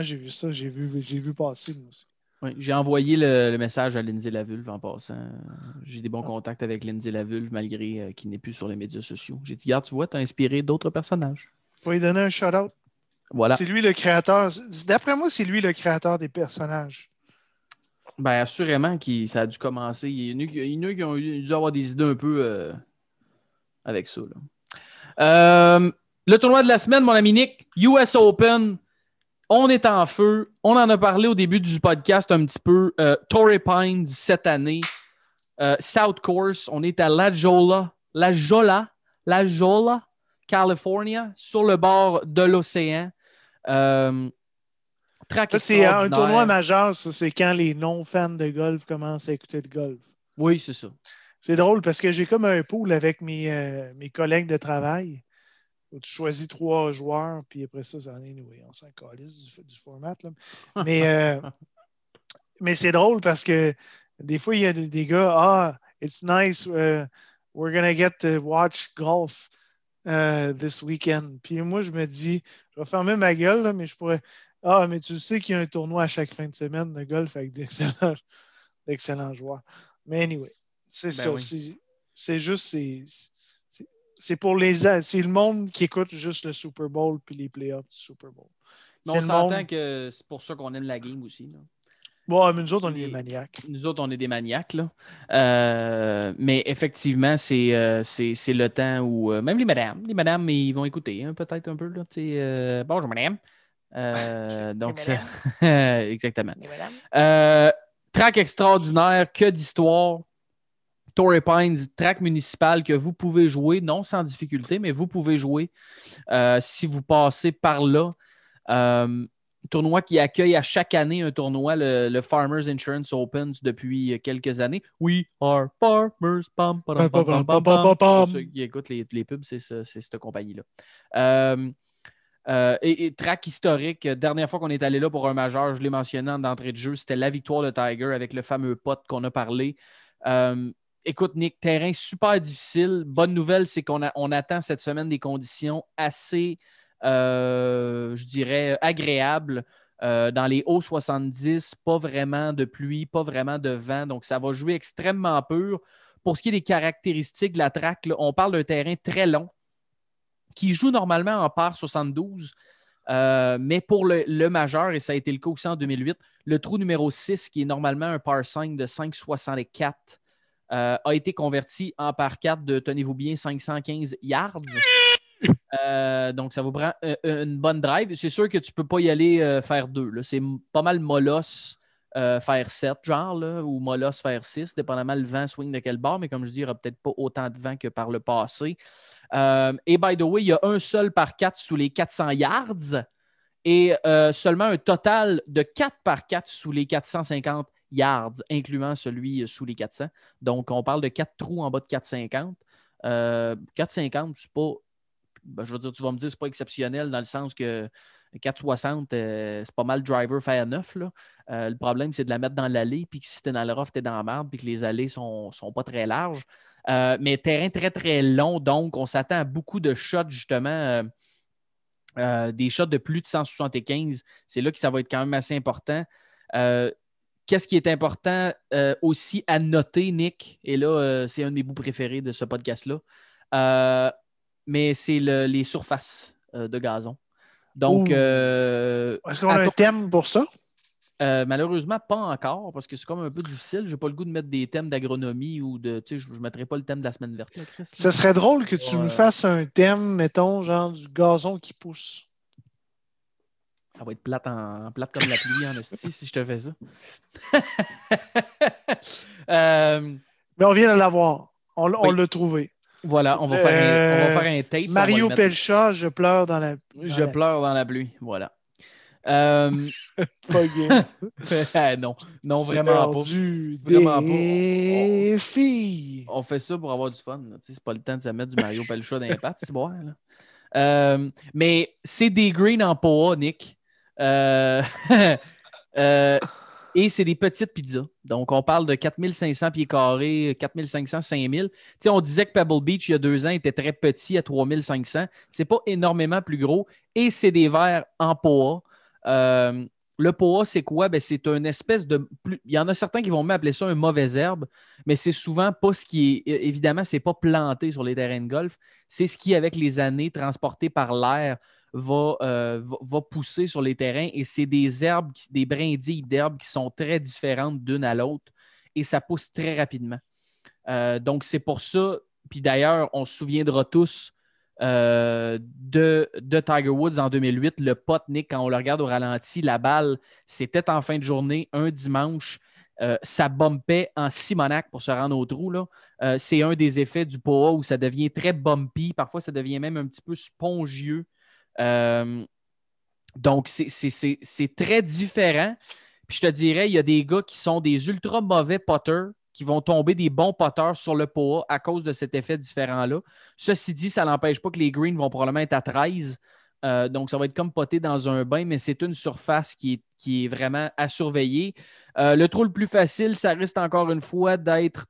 j'ai vu ça, j'ai vu, j'ai vu passer, moi aussi. Oui, j'ai envoyé le, le message à Lindsay Lavulve en passant. J'ai des bons contacts avec Lindsay Lavulve malgré euh, qu'il n'est plus sur les médias sociaux. J'ai dit, regarde, tu vois, tu as inspiré d'autres personnages. Faut lui donner un shout-out. Voilà. C'est lui le créateur. D'après moi, c'est lui le créateur des personnages. Ben, assurément que ça a dû commencer. Il y en a, qui- ont dû avoir des idées un peu euh, avec ça. là. Euh, le tournoi de la semaine, mon ami Nick, US Open, on est en feu. On en a parlé au début du podcast un petit peu. Euh, Torrey Pines cette année. Euh, South Course, on est à La Jolla, La Jolla, La Jolla, California, sur le bord de l'océan. Euh, c'est un tournoi majeur, ça, c'est quand les non-fans de golf commencent à écouter le golf. Oui, c'est ça. C'est drôle parce que j'ai comme un pool avec mes, mes collègues de travail. Où tu choisis trois joueurs, puis après ça, ça en est noué. On s'en calisse du, du format. là. Mais, euh, mais c'est drôle parce que des fois, il y a des gars, ah, it's nice, uh, we're gonna get to watch golf uh, this weekend. Puis moi, je me dis, je vais fermer ma gueule, là, mais je pourrais. Ah, mais tu sais qu'il y a un tournoi à chaque fin de semaine de golf avec d'excellents, d'excellents joueurs. Mais anyway, c'est Ben ça. oui. c'est- C'est juste, c'est, c'est- c'est pour les. C'est le monde qui écoute juste le Super Bowl puis les playoffs du Super Bowl. Mais C'est on le s'entend monde- que c'est pour ça qu'on aime la game aussi. là. Bon, mais nous autres, on est des maniaques. Nous autres, on est des maniaques. Là. Euh, mais effectivement, c'est euh, c'est- c'est le temps où euh, même les madames, les madames, ils vont écouter hein, peut-être un peu. Là, euh, Bonjour, madame. Euh, donc, ça- exactement. Euh, track extraordinaire, que d'histoire. Torrey Pines, track municipal que vous pouvez jouer, non sans difficulté, mais vous pouvez jouer euh, si vous passez par là. Euh, tournoi qui accueille à chaque année un tournoi, le, le Farmers Insurance Open depuis quelques années. We are farmers. Pam, pam, pam, pam, pam, pam. Pour ceux qui écoutent les, les pubs, c'est cette compagnie-là. Euh, euh, et, et track historique, dernière fois qu'on est allé là pour un majeur, je l'ai mentionné en entrée de jeu, c'était la victoire de Tiger avec le fameux pote qu'on a parlé. Euh, écoute, Nick, terrain super difficile. Bonne nouvelle, c'est qu'on on attend cette semaine des conditions assez, euh, je dirais, agréables. Euh, dans les hauts 70, pas vraiment de pluie, pas vraiment de vent. Donc, ça va jouer extrêmement pur. Pour ce qui est des caractéristiques de la track, là, on parle d'un terrain très long qui joue normalement en par 72. Euh, mais pour le, le majeur, et ça a été le cas aussi en 2008, le trou numéro 6, qui est normalement un par 5 de 5,64, euh, a été converti en par 4 de, tenez-vous bien, 515 yards. Euh, donc, ça vous prend euh, une bonne drive. C'est sûr que tu ne peux pas y aller faire deux. C'est pas mal mollos euh, faire 7, genre, là, ou mollos faire 6, dépendamment le vent swing de quel bord. Mais comme je dis, il n'y aura peut-être pas autant de vent que par le passé. Et by the way, il y a un seul par 4 sous les 400 yards et seulement un total de 4 par 4 sous les 450 yards, incluant celui sous les 400. Donc, on parle de 4 trous en bas de 450. Euh, 450, c'est pas. ben, je veux dire, tu vas me dire, c'est pas exceptionnel dans le sens que 460, euh, c'est pas mal driver faire 9. Là. Euh, le problème, c'est de la mettre dans l'allée, puis que si t'es dans le rough, t'es dans la merde, puis que les allées sont, sont pas très larges. Euh, mais terrain très, très long, donc on s'attend à beaucoup de shots, justement. euh, euh, des shots de plus de 175. C'est là que ça va être quand même assez important. Qu'est-ce qui est important euh, aussi à noter, Nick? Et là, euh, c'est un de mes bouts préférés de ce podcast-là. Euh, mais c'est le- les surfaces euh, de gazon. Donc, euh, Est-ce qu'on a un thème pour ça? euh, malheureusement, pas encore, parce que c'est comme un peu difficile. Je n'ai pas le goût de mettre des thèmes d'agronomie ou de. Tu sais, je ne mettrai pas le thème de la semaine verte, là, Chris. là. Ce serait drôle que tu me fasses un thème, mettons, genre du gazon qui pousse. Ça va être plate, en, plate comme la pluie en esti si je te fais ça. Euh, Mais on vient de l'avoir. On, l'a- on Oui. l'a trouvé. voilà, on va, faire un, on va faire un tape. Mario Pelcha, je pleure dans la. dans Je la- pleure dans la pluie. Voilà. Euh, Pas gay. non, non, vraiment pas. Du Vraiment pas. On fait ça pour avoir du fun. là. Tu sais, C'est pas le temps de se mettre du Mario Pelcha dans les pattes, c'est bon. Là. Euh, mais c'est des greens en POA, Nick. Euh, euh, et c'est des petites pizzas. Donc, on parle de 4500 pieds carrés, 4500, 5000. Tu sais, on disait que Pebble Beach, il y a deux ans, était très petit à 3500. C'est pas énormément plus gros. Et c'est des verres en POA. Euh, le POA, c'est quoi? Ben, c'est une espèce de. plus- Il y en a certains qui vont même appeler ça un mauvais herbe, mais c'est souvent pas ce qui est. Évidemment, c'est pas planté sur les terrains de golf. C'est ce qui, avec les années, transporté par l'air, va, euh, va, pousser sur les terrains. Et c'est des herbes, des brindilles d'herbes qui sont très différentes d'une à l'autre. Et ça pousse très rapidement. Euh, donc, c'est pour ça. Puis d'ailleurs, on se souviendra tous euh, de, de Tiger Woods en 2008. Le pot, Nick, quand on le regarde au ralenti, la balle, c'était en fin de journée, un dimanche. Ça bumpait en Simonac pour se rendre au trou. c'est un des effets du POA où ça devient très bumpy. Parfois, ça devient même un petit peu spongieux. Euh, donc, c'est- très différent. Puis je te dirais, il y a des gars qui sont des ultra mauvais potters qui vont tomber des bons potters sur le POA à cause de cet effet différent-là. Ceci dit, ça n'empêche pas que les greens vont probablement être à 13. Euh, donc, ça va être comme poter dans un bain, mais c'est une surface qui est, qui est vraiment à surveiller. Euh, le trou le plus facile, ça risque encore une fois d'être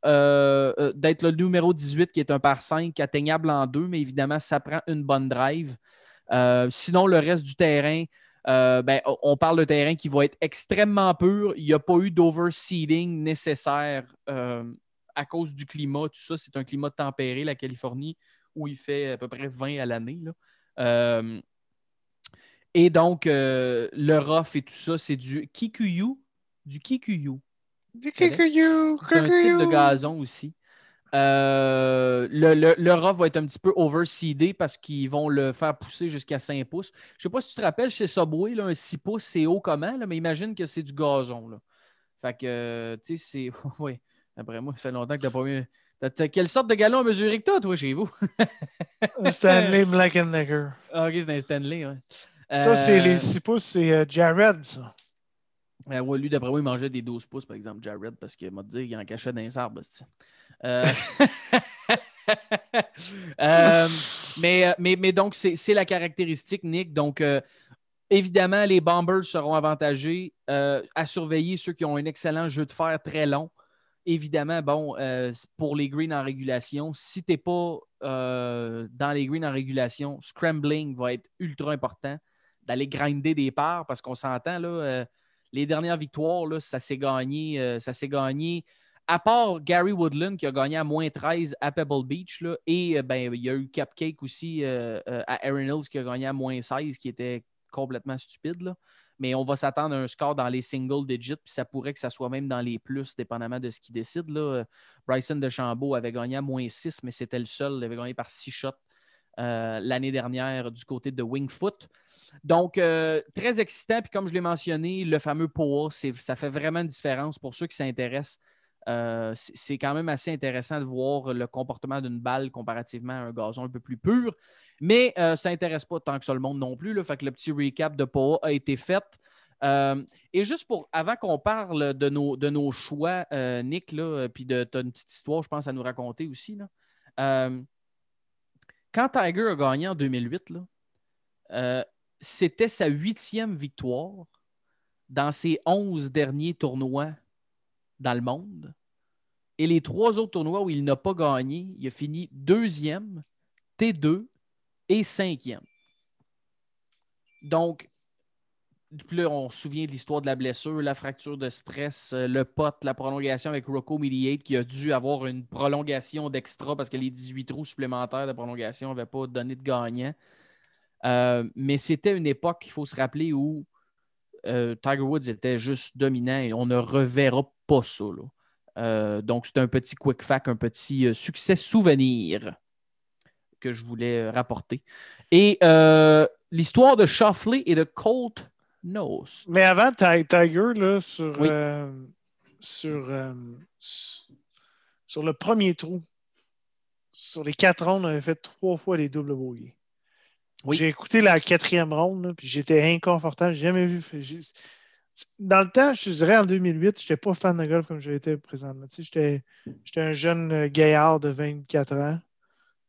d'être le numéro 18 qui est un par 5 atteignable en deux, mais évidemment, ça prend une bonne drive. Euh, sinon, le reste du terrain, euh, ben, on- parle de terrain qui va être extrêmement pur. Il n'y a pas eu d'overseeding nécessaire euh, à cause du climat. Tout ça, c'est un climat tempéré, la Californie, où il fait à peu près 20 à l'année. là. Euh, et donc, le rough et tout ça, c'est du kikuyu. Du kikuyu. Du kikuyu, C'est un type de gazon aussi. Euh, le, le, va être un petit peu overseedé parce qu'ils vont le faire pousser jusqu'à 5 pouces. Je sais pas si tu te rappelles, chez Subway, là, un 6 pouces, c'est haut comment, là, mais imagine que c'est du gazon. Là. Fait que, euh, tu sais, c'est. oui, après moi, ça fait longtemps que t'as pas eu. T'as- t'as- quelle sorte de galon à mesurer que toi, toi, chez vous? Stanley Black and Decker. Ah, ok, c'est un Stanley, ouais. Ça, c'est Euh, les 6 pouces, c'est euh, Jared, ça. Euh, ouais, lui, d'après moi, il mangeait des 12 pouces, par exemple, Jared, parce qu'il m'a dit qu'il en cachait dans les arbres. Euh, euh, mais, mais, mais donc, c'est la caractéristique, Nick. Donc, euh, évidemment, les Bombers seront avantagés euh, à surveiller ceux qui ont un excellent jeu de fer très long. Évidemment, bon, euh, pour les greens en régulation, si tu n'es pas euh, dans les greens en régulation, scrambling va être ultra important d'aller grinder des parts parce qu'on s'entend, là. euh, les dernières victoires, là, ça s'est gagné, euh, ça s'est gagné. À part Gary Woodland qui a gagné à moins 13 à Pebble Beach, là, et euh, ben, il y a eu Cupcake aussi euh, euh, à Erin Hills qui a gagné à moins 16, qui était complètement stupide. là. Mais on va s'attendre à un score dans les single digits, puis ça pourrait que ça soit même dans les plus, dépendamment de ce qu'il décide. Là. Bryson DeChambeau avait gagné à moins 6, mais c'était le seul. Il avait gagné par 6 shots l'année dernière du côté de Wingfoot. Donc, très excitant. Puis comme je l'ai mentionné, le fameux POA, ça fait vraiment une différence pour ceux qui s'intéressent. Euh, c'est quand même assez intéressant de voir le comportement d'une balle comparativement à un gazon un peu plus pur. Mais euh, ça n'intéresse pas tant que ça le monde non plus. Là, fait que le petit recap de POA a été fait. Euh, et juste pour, avant qu'on parle de nos, de nos choix, Nick, puis de tu as une petite histoire, je pense, à nous raconter aussi. Là. Quand Tiger a gagné en 2008, là, euh, c'était sa huitième victoire dans ses onze derniers tournois dans le monde. Et les trois autres tournois où il n'a pas gagné, il a fini deuxième, T2 et cinquième. Donc, là, on se souvient de l'histoire de la blessure, la fracture de stress, euh, le pote, la prolongation avec Rocco Mediate qui a dû avoir une prolongation d'extra parce que les 18 trous supplémentaires de prolongation n'avaient pas donné de gagnant. Euh, mais c'était une époque, il faut se rappeler, où euh, Tiger Woods était juste dominant et on ne reverra pas ça. là. Euh, donc, c'est un petit quick fact, un petit euh, succès souvenir que je voulais euh, rapporter. Et l'histoire de Shoffley et de Colt Nose. Mais avant Ti- Tiger, là, sur, Oui. sur, su- sur le premier trou, sur les quatre rondes, on avait fait trois fois les doubles. Oui. J'ai écouté la quatrième ronde, là, puis j'étais inconfortable. J'ai jamais vu. Dans le temps, je dirais en 2008, je n'étais pas fan de golf comme je l'étais présentement. J'étais un jeune gaillard de 24 ans.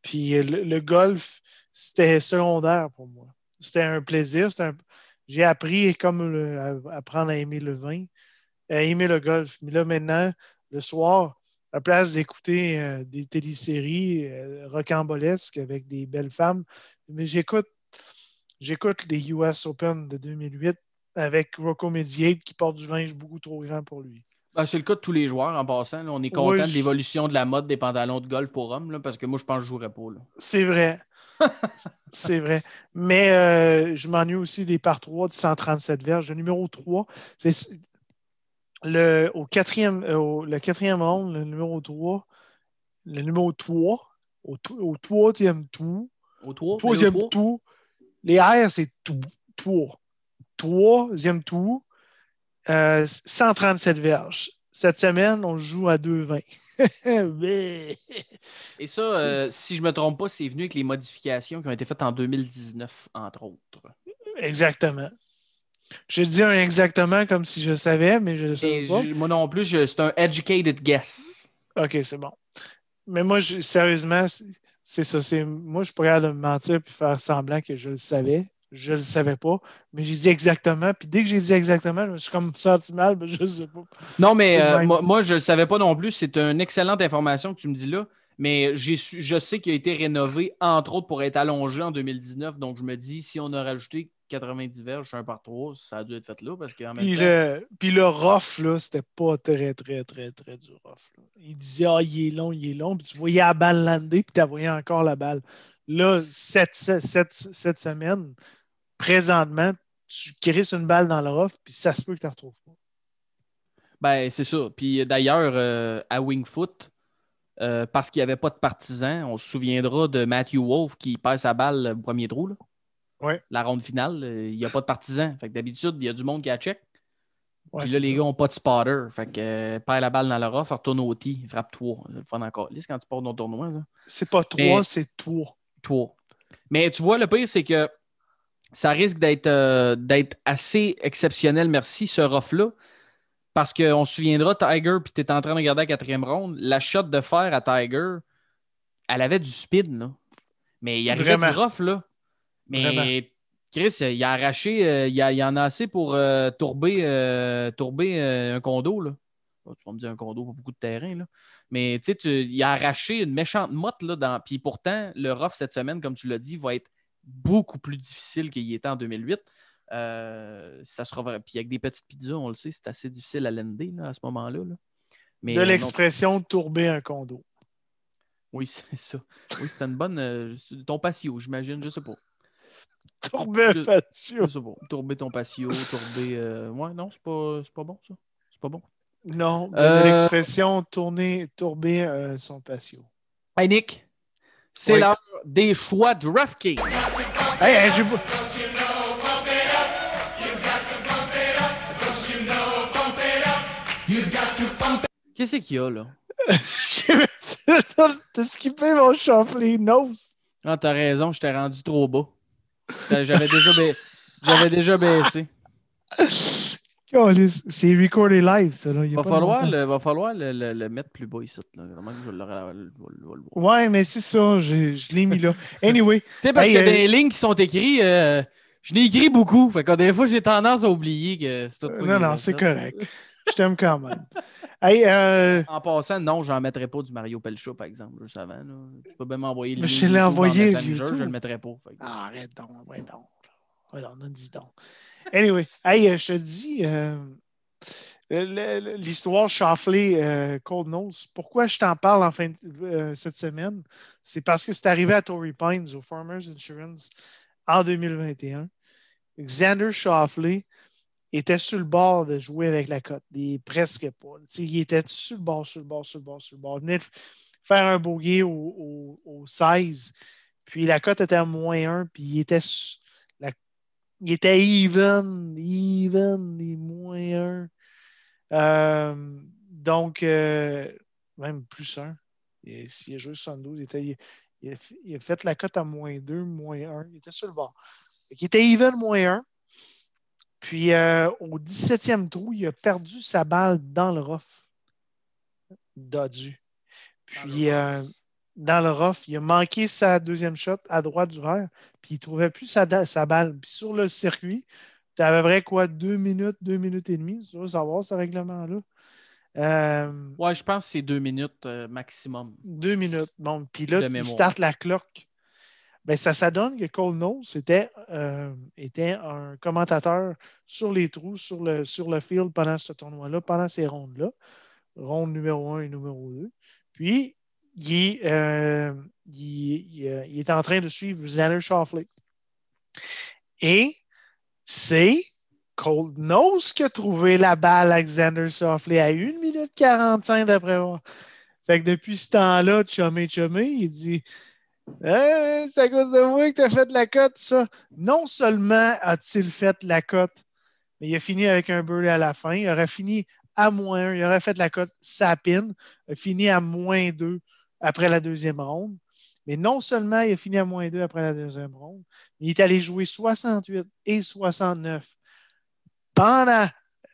Puis euh, le, golf, c'était secondaire pour moi. C'était un plaisir. J'ai appris comme à apprendre à aimer le vin, à aimer le golf. Mais là, maintenant, le soir, à la place d'écouter euh, des téléséries euh, rocambolesques avec des belles femmes, mais j'écoute j'écoute les US Open de 2008 avec Rocco Mediate qui porte du linge beaucoup trop grand pour lui. Ben, c'est le cas de tous les joueurs en passant. là. On est content Oui, de l'évolution de la mode des pantalons de golf pour hommes, là, parce que moi, je pense que je ne jouerais pas. C'est vrai. c'est vrai. Mais euh, je m'ennuie aussi des par 3 de 137 verges. Le numéro 3, c'est le, au quatrième, euh, au, le quatrième round, le numéro 3, le numéro 3, au, troisième tour, Au 3. Troisième tour. Les airs, c'est tout- trois. Troisième tour, euh, 137 verges. Cette semaine, on joue à 2,20. Mais- Et ça, euh, si je ne me trompe pas, c'est venu avec les modifications qui ont été faites en 2019, entre autres. exactement. Je dis un exactement comme si je savais, mais je ne savais pas. je- moi non plus, c'est un educated guess. OK, c'est bon. Mais moi, je- sérieusement, c'est- ça. Moi, je de me mentir et faire semblant que je le savais. Je le savais pas, mais j'ai dit exactement. Puis dès que j'ai dit exactement, je me suis comme senti mal, mais je sais pas. Non, mais euh, moi, moi, je ne le savais pas non plus. C'est une excellente information que tu me dis là. Mais j'ai su- je sais qu'il a été rénové, entre autres, pour être allongé en 2019. Donc, je me dis, si on a rajouté 90 verges, un par trois, ça a dû être fait là. Parce même Puis temps, le, puis le rough, là, c'était pas très, très, très, très du rough. là. Il disait, ah, il est long, il est long. Puis tu voyais la balle lander, puis tu voyais encore la balle. Là, cette, cette, cette- cette semaine, présentement, tu crisses une balle dans le rough, puis ça se peut que tu ne retrouves pas. Ben, c'est ça. Puis d'ailleurs, euh, à Wingfoot, euh, parce qu'il n'y avait pas de partisans, on se souviendra de Matthew Wolf qui perd sa balle au premier trou. là. Ouais. La ronde finale, euh, il n'y a pas de partisans. Fait que d'habitude, il y a du monde qui a check. Ouais, Puis là, les ça. gars n'ont pas de spotter. Fait que euh, perd la balle dans le rough, retourne au tee, frappe 3. C'est le fun encore. Quand tu pars dans le tournoi. C'est pas trois, Mais- c'est toi. Toi. Mais tu vois, le pire, c'est que ça risque d'être euh, d'être assez exceptionnel, merci, ce rough-là. Parce qu'on se souviendra, Tiger, puis tu es en train de regarder la quatrième ronde, la shot de fer à Tiger, elle avait du speed, là. Mais il arrivait Vraiment. du rough, là. Mais Vraiment. Chris, il a arraché, euh, il, a- il en a assez pour euh, tourber, tourber un condo, là. Bon, tu vas me dire un condo, pas beaucoup de terrain, là. Mais tu sais, il a arraché une méchante motte, là. Dans... Puis pourtant, le rough cette semaine, comme tu l'as dit, va être beaucoup plus difficile qu'il y était en 2008. Euh, ça sera vrai. Puis avec des petites pizzas, on le sait, c'est assez difficile à l'ender à ce moment-là. là. Mais de euh, non, l'expression tourber un condo. Oui, c'est ça. Oui, c'était une bonne. euh, ton patio, j'imagine, je sais pas. Tourber un patio. Je sais pas. Tourber ton patio, tourber. euh, Ouais, non, c'est pas, pas bon, ça. C'est pas bon. Non, de l'expression tourner, tourber son patio. Hey, Nick, c'est Oui. l'heure des choix DraftKings. Hey, hey, j'ai Qu'est-ce qu'il y a, là? T'as skippé mon shuffling nose. Ah, t'as raison, je t'ai rendu trop bas. J'avais déjà, ba- J'avais déjà baissé. C'est recordé live, ça. Là. Il Va falloir, le, va falloir le, le- le mettre plus bas ici. Là. Vraiment que je le- Tu Ouais, mais c'est ça, je l'ai mis là. Anyway, sais, parce Hey, a euh, des lignes qui sont écrites, euh, je l'ai écrit beaucoup. Fait que des fois, j'ai tendance à oublier que c'est tout. euh, non, non, c'est correct. Je t'aime quand même. Hey, euh, En passant, non, j'en mettrais pas du Mario Pelcha, par exemple, juste avant. là. Tu peux même m'envoyer le je l'ai envoyé, Messenger, je le mettrais pas. Que- ah, arrête donc, ouais, non. Ouais, non, dis donc. Anyway, hey, euh, je te dis, euh, l'histoire Shoffley euh, Cold Nose, pourquoi je t'en parle en fin euh, cette semaine? C'est parce que c'est arrivé à Torrey Pines, au Farmers Insurance, en 2021. Xander Shoffley était sur le bord de jouer avec la cote. Il presque pas. Il était sur le bord, sur le bord, sur le bord, sur le bord. Il venait faire un bogey au, au- au 16. Puis la cote était à moins 1. Puis il était, il était even, even, les moins 1. donc, euh, même plus 1. S'il a joué 72, il, était- il- il a, il a fait la cote à moins 2, moins 1. Il était sur le bord. Fait qu'il était even, moins 1. Puis euh, au 17e trou, il a perdu sa balle dans le rough. Dodu. Puis euh, dans le rough, il a manqué sa deuxième shot à droite du verre, puis il ne trouvait plus sa, balle. Puis sur le circuit, tu avais vrai quoi, deux minutes, deux minutes et demie, tu veux savoir ce règlement-là? Euh, Ouais, je pense que c'est deux minutes euh, maximum. deux minutes. Bon, puis là, tu startes la cloque. Ben, ça, ça donne que Cole Knowles était, euh, était un commentateur sur les trous, sur le, sur le field pendant ce tournoi-là, pendant ces rondes-là. Ronde numéro 1 et numéro 2. Puis, il est, euh, euh, il est en train de suivre Xander Shoffley. Et c'est Cole Knowles qui a trouvé la balle à Xander Shoffley à 1 minute 45 d'après voir. Fait que depuis ce temps-là, chumé, chumé, il dit Euh, c'est à cause de moi que tu as fait la cote, ça. Non seulement a-t-il fait la cote, mais il a fini avec un birdie à la fin. Il aurait fini à moins 1. Il aurait fait la cote sapine. Il a fini à moins 2 après la deuxième ronde. Mais non seulement il a fini à moins 2 après la deuxième ronde, mais il est allé jouer 68 et 69 pendant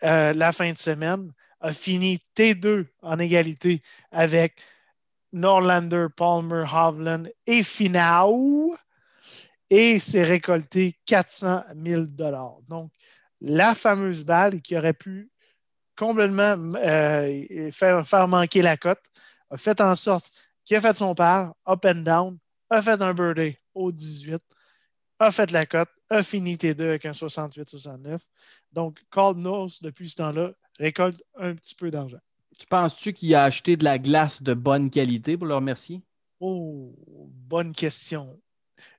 euh, la fin de semaine. A fini T2 en égalité avec Norlander, Palmer, Hovland et Finau. Et s'est récolté 400 000 Donc, la fameuse balle qui aurait pu complètement euh, faire, faire manquer la cote a fait en sorte qu'il a fait son part, up and down, a fait un birdie au 18, a fait la cote, a fini T2 avec un 68-69. Donc, Cold Nose, depuis ce temps-là, récolte un petit peu d'argent. Tu penses-tu qu'il a acheté de la glace de bonne qualité pour le remercier? Oh, bonne question.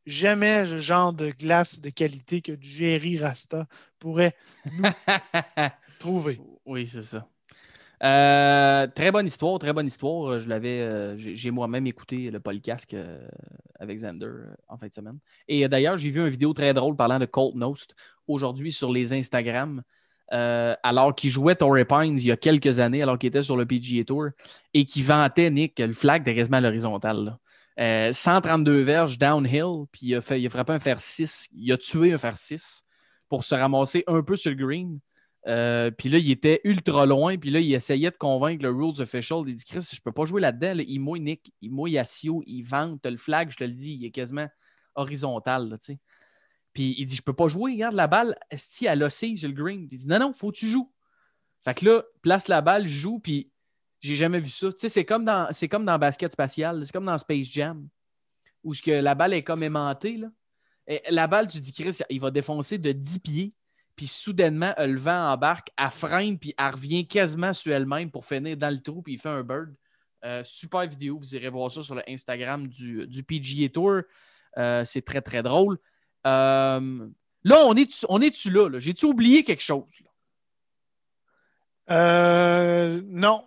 Jamais le genre de glace de qualité que Jerry Rasta pourrait nous trouver. Oui, c'est ça. Euh, très bonne histoire, très bonne histoire. Je l'avais, euh, j'ai moi-même écouté le podcast euh, avec Xander euh, en fin de semaine. Et euh, d'ailleurs, j'ai vu une vidéo très drôle parlant de Colt Nost aujourd'hui sur les Instagram, euh, alors qu'il jouait Torrey Pines il y a quelques années, alors qu'il était sur le PGA Tour, et qui vantait Nick, le flag était quasiment à l'horizontale. là. Euh, 132 verges downhill, puis il a, fait, il a frappé un fer 6, il a tué un fer 6 pour se ramasser un peu sur le green. Euh, puis là, il était ultra loin. Puis là, il essayait de convaincre le rules official. Il dit Chris, je peux pas jouer là-dedans. là. Il mouille Nick, il mouille Asio, il vente le flag, je te le dis, il est quasiment horizontal. là. Puis il dit Je peux pas jouer, regarde la balle, si elle oscille sur le green. Il dit Non, non, faut que tu joues. Fait que là, place la balle, joue, puis j'ai jamais vu ça. C'est comme dans c'est comme dans basket spatial, c'est comme dans Space Jam, où que la balle est comme aimantée. Là. La balle, tu dis Chris, il va défoncer de 10 pieds puis soudainement, euh, le vent embarque, elle freine, puis elle revient quasiment sur elle-même pour finir dans le trou, puis il fait un bird. Euh, super vidéo, vous irez voir ça sur le Instagram du, du PGA Tour. Euh, c'est très, très drôle. Euh, là, on est-tu on est là? là? J'ai-tu oublié quelque chose? là? Euh, non.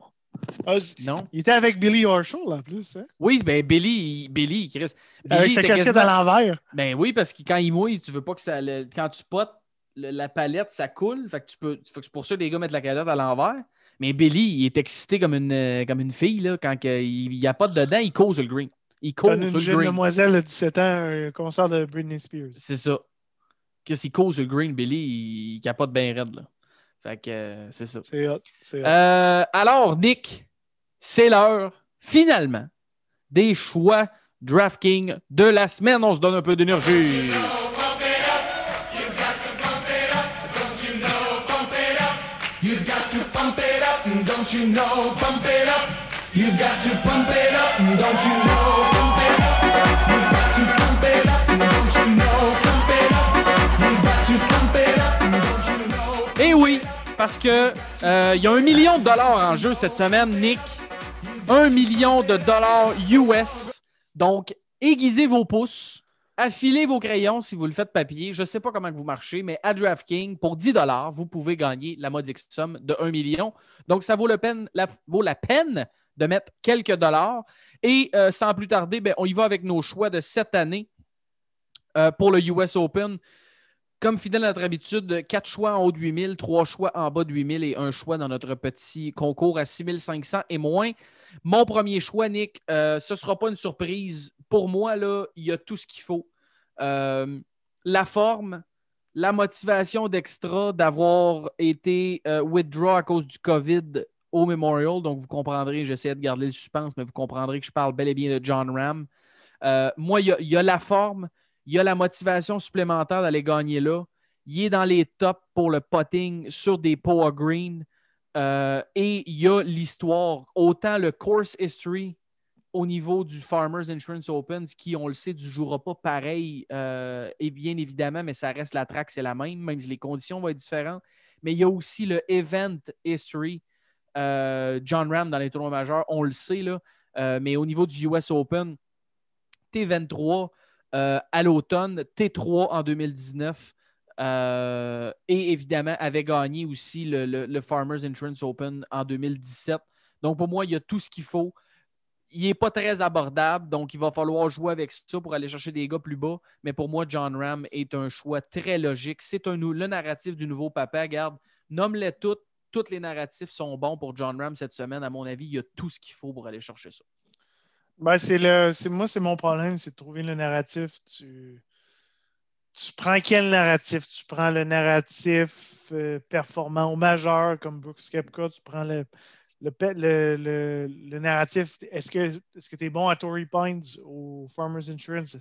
Non? il était avec Billy Horschel en plus. hein? Oui, ben Billy, il- Billy, Chris. Billy Avec sa casquette quasiment- à l'envers. Ben oui, parce que quand il mouille, tu veux pas que ça. le- quand tu potes, le- la palette, ça coule. Fait que tu peux. c'est pour ça que les gars mettent la palette à l'envers. Mais Billy, il est excité comme une, euh, comme une fille. Là, quand il n'y a pas de dedans, il cause le green. Il cause Donne une jeune le green. demoiselle de 17 ans un concert de Britney Spears. C'est ça. Qu'est-ce qu'il cause le green, Billy, il, il capote bien raide. Là. Fait que euh, c'est ça. C'est hot. C'est hot. Euh, alors, Nick, c'est l'heure, finalement, des choix DraftKings de la semaine. On se donne un peu d'énergie. Don't oui, parce que euh, il y a un million de dollars en jeu cette semaine, Nick. Un million de dollars US. Donc, aiguisez vos pouces, affilez vos crayons si vous le faites papier. Je ne sais pas comment vous marchez, mais à DraftKings, pour 10 dollars, vous pouvez gagner la modique somme de 1 million. Donc, ça vaut, le peine, la, vaut la peine de mettre quelques dollars. Et euh, sans plus tarder, ben, on y va avec nos choix de cette année euh, pour le US Open. Comme fidèle à notre habitude, quatre choix en haut de 8000, trois choix en bas de 8000 et un choix dans notre petit concours à 6500 et moins. Mon premier choix, Nick, euh, ce ne sera pas une surprise. Pour moi, là, il y a tout ce qu'il faut. Euh, la forme, la motivation d'extra d'avoir été euh, withdraw à cause du COVID au Memorial. Donc, vous comprendrez, j'essaie de garder le suspense, mais vous comprendrez que je parle bel et bien de John Ram. Euh, moi, il y, a- la forme, il y a la motivation supplémentaire d'aller gagner là. Il est dans les tops pour le potting sur des power green. Euh, et il y a l'histoire, autant le course history au niveau du Farmers Insurance Open, qui, on le sait, ne jouera pas pareil, euh, et bien évidemment, mais ça reste la track, c'est la même, même si les conditions vont être différentes. Mais il y a aussi le Event History, euh, John Ram dans les tournois majeurs, on le sait, là, Euh, mais au niveau du US Open, T23 euh, à l'automne, T3 en 2019. euh, et évidemment, avait gagné aussi le- le Farmers Insurance Open en 2017. Donc, pour moi, il y a tout ce qu'il faut. Il n'est pas très abordable, donc il va falloir jouer avec ça pour aller chercher des gars plus bas. Mais pour moi, John Ram est un choix très logique. C'est le narratif du nouveau papa. Regarde, nomme-les toutes. Tous les narratifs sont bons pour John Ram cette semaine. À mon avis, il y a tout ce qu'il faut pour aller chercher ça. Ben, c'est le, moi, c'est mon problème, c'est de trouver le narratif. Tu, tu prends quel narratif? Tu prends le narratif euh, performant au majeur comme Brooks Kepka, tu prends le, le, le, le- le narratif. Est-ce que est-ce que tu es bon à Torrey Pines ou Farmers Insurance?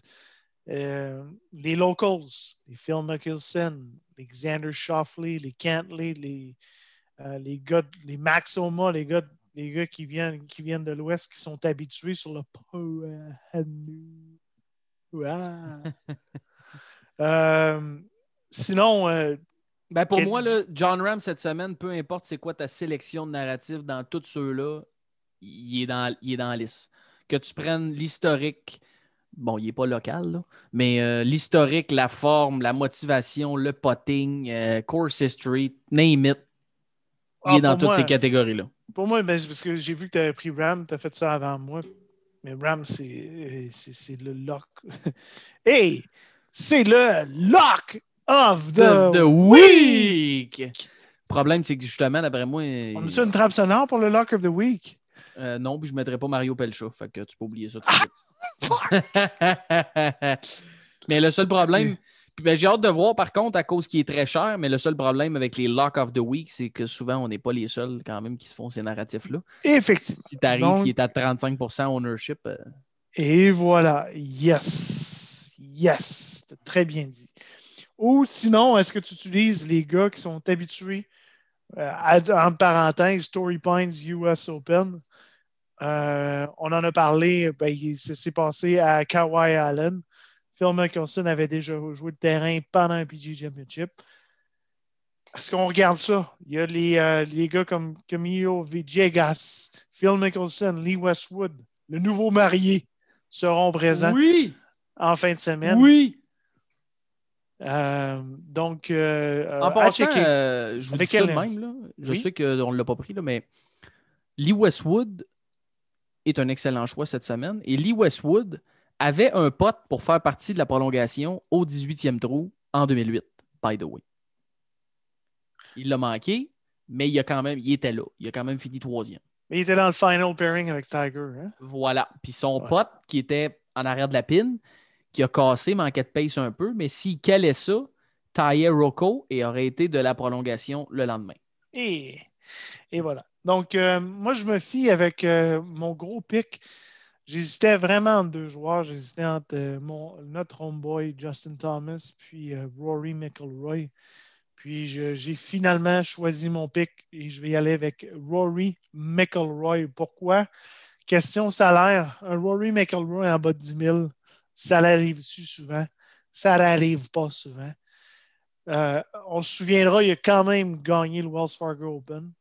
Euh, les locals, les Phil Mickelson, les Xander Shoffley, les Cantley, les, euh, les gars, les Maxoma, les gars, les gars qui viennent, qui viennent de l'Ouest, qui sont habitués sur le. Euh, sinon, euh, Ben pour Quel- moi, là, John Ram cette semaine, peu importe c'est quoi ta sélection de narratifs dans tous ceux-là, il est dans, il est dans la liste. Que tu prennes l'historique, bon, il n'est pas local, là, mais euh, l'historique, la forme, la motivation, le potting, euh, course history, name it, il Ah, est dans toutes moi- ces catégories-là. pour moi, ben, parce que j'ai vu que tu avais pris Ram, tu as fait ça avant moi. Mais Ram, c'est le lock. hey! C'est le lock of the, week! Le problème, c'est que justement, d'après moi, On a-tu une trappe sonore pour le lock of the week? euh, non, puis je ne mettrais pas Mario Pelcha. Fait que tu peux oublier ça suite. mais le seul problème, puis ben, j'ai hâte de voir par contre à cause qu'il est très cher, mais le seul problème avec les Lock of the Week, c'est que souvent on n'est pas les seuls quand même qui se font ces narratifs-là. Effectivement. Si tu arrives Donc- qui est à 35% ownership, euh, Et voilà. Yes. Yes. Très bien dit. Ou sinon, est-ce que tu utilises les gars qui sont habitués, euh, à- en parenthèse, Story Pines US Open? Euh, on en a parlé, ben, s'est passé à Kawhi Allen. Phil Mickelson avait déjà joué le terrain pendant un PG Championship. Est-ce qu'on regarde ça? Il y a les, euh, les gars comme Camilo Villegas, Phil Mickelson, Lee Westwood, le nouveau marié seront présents Oui! en fin de semaine. Oui! Euh, donc, euh, En passant, euh, je vous dis ça de même, là. je Oui. sais qu'on ne l'a pas pris, là, mais Lee Westwood est un excellent choix cette semaine. Et Lee Westwood avait un pote pour faire partie de la prolongation au 18e trou en 2008, by the way. Il l'a manqué, mais il, a quand même, il était là. Il a quand même fini troisième. Mais il était dans le final pairing avec Tiger. Hein? Voilà. Puis son Ouais. pote, qui était en arrière de la pine, qui a cassé, manquait de pace un peu, mais s'il calait ça, taillait Rocco et aurait été de la prolongation le lendemain. Et, et voilà. Donc, euh, moi, je me fie avec euh, mon gros pic. J'hésitais vraiment entre deux joueurs. J'hésitais entre euh, mon, notre homeboy Justin Thomas puis Rory McIlroy. Puis j'ai finalement choisi mon pic et je vais y aller avec Rory McIlroy. Pourquoi? Question salaire. Un Rory McIlroy en bas de 10 000, ça l'arrive-tu souvent? Ça n'arrive pas souvent. Euh, on se souviendra, il a quand même gagné le Wells Fargo Open.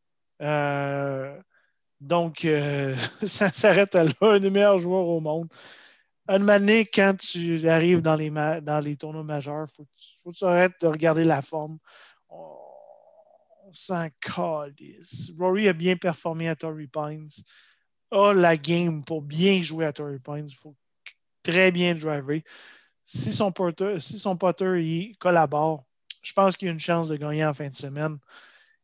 Euh, donc, euh, ça s'arrête à là, un des meilleurs joueurs au monde. Un donné, quand tu arrives dans les, dans les tournois majeurs, il faut, que tu- arrêtes de regarder la forme. On, on s'en calisse. Rory a bien performé à Torrey Pines. A la game pour bien jouer à Torrey Pines. Il faut très bien driver. Si son putter, si son putter il collabore, je pense qu'il y a une chance de gagner en fin de semaine.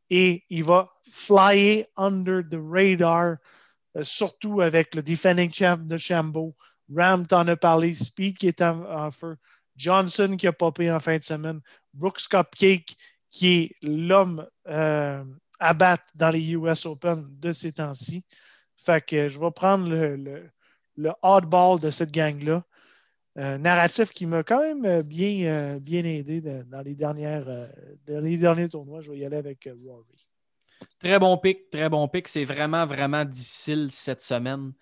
Et il va flyer under the radar, euh, surtout avec le defending champ de Chambeau. Ram t'en a parlé, Speed qui est en, feu, Johnson qui a popé en fin de semaine, Brooks Cupcake qui est l'homme euh, à battre dans les US Open de ces temps-ci. Fait que je vais prendre le, le oddball de cette gang-là. Euh, narratif qui m'a quand même euh, bien, euh, bien aidé dans, les dernières, dans les derniers tournois. Je vais y aller avec Rory. Très bon pic, très bon pic. C'est vraiment, vraiment difficile cette semaine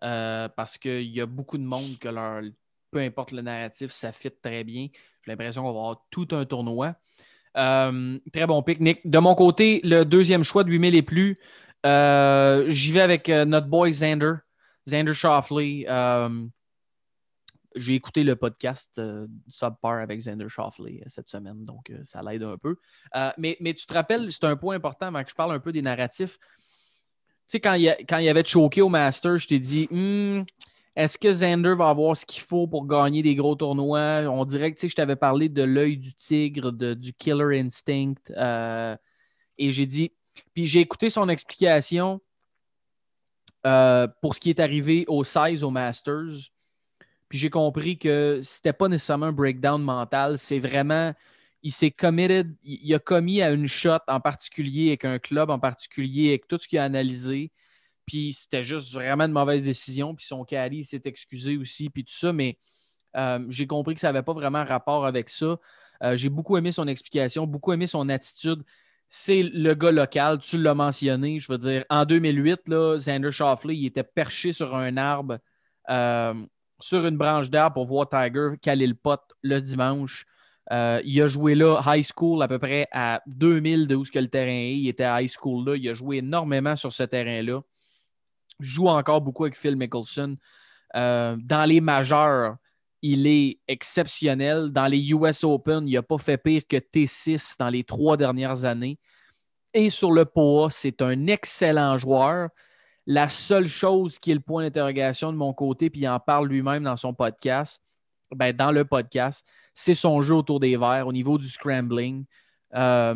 parce qu'il y a beaucoup de monde que leur, peu importe le narratif, ça fit très bien. J'ai l'impression qu'on va avoir tout un tournoi. Très bon pic, Nick. De mon côté, le deuxième choix de 8000 et plus, j'y vais avec notre boy Xander, Xander Shoffley. Euh, j'ai écouté le podcast euh, Subpar avec Xander Shoffley euh, cette semaine, donc euh, ça l'aide un peu. Mais, tu te rappelles, c'est un point important avant que je parle un peu des narratifs. sais, quand il, quand il avait choqué au Master, je t'ai dit, Hmm, est-ce que Xander va avoir ce qu'il faut pour gagner des gros tournois? On dirait que tu je t'avais parlé de l'œil du tigre, du killer instinct. et j'ai dit, puis j'ai écouté son explication euh, pour ce qui est arrivé au 16 au Masters. Puis j'ai compris que c'était pas nécessairement un breakdown mental, c'est vraiment il s'est committed, il, a commis à une shot en particulier avec un club en particulier avec tout ce qu'il a analysé. Puis c'était juste vraiment une mauvaise décision. Puis son caddy s'est excusé aussi, puis tout ça. Mais euh, j'ai compris que ça n'avait pas vraiment rapport avec ça. Euh, j'ai beaucoup aimé son explication, beaucoup aimé son attitude. C'est le gars local, tu l'as mentionné. Je veux dire, en 2008, là, Xander Schauffele, il était perché sur un arbre, euh, sur une branche d'arbre pour voir Tiger caler le pot le dimanche. Euh, il a joué là, high school, à peu près à 2000 de où ce que le terrain est. Il était à high school là. Il a joué énormément sur ce terrain-là. Joue encore beaucoup avec Phil Mickelson. Euh, dans les majeurs, il est exceptionnel. Dans les US Open, il n'a pas fait pire que T6 dans les trois dernières années. Et sur le POA, c'est un excellent joueur. La seule chose qui est le point d'interrogation de mon côté, puis il en parle lui-même dans son podcast, ben, dans le podcast, c'est son jeu autour des verres au niveau du scrambling. Euh,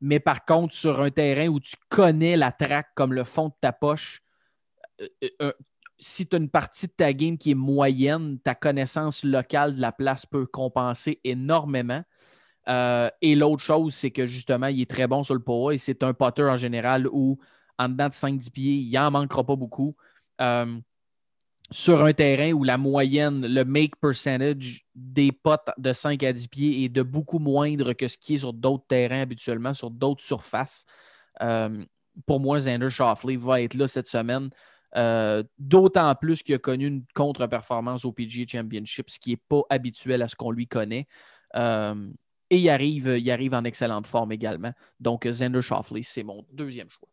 mais par contre, sur un terrain où tu connais la track comme le fond de ta poche, euh, euh, si tu as une partie de ta game qui est moyenne, ta connaissance locale de la place peut compenser énormément. Euh, et l'autre chose, c'est que justement, il est très bon sur le power et c'est un potter en général où, en dedans de 5-10 pieds, il n'en manquera pas beaucoup. Euh, sur un terrain où la moyenne, le make percentage des potes de 5 à 10 pieds est de beaucoup moindre que ce qui est sur d'autres terrains habituellement, sur d'autres surfaces. Euh, pour moi, Xander Schauffele va être là cette semaine. Euh, D'autant plus qu'il a connu une contre-performance au PGA Championship, ce qui n'est pas habituel à ce qu'on lui connaît. Euh, et il arrive, il arrive en excellente forme également. Donc, Xander Schauffele, c'est mon deuxième choix.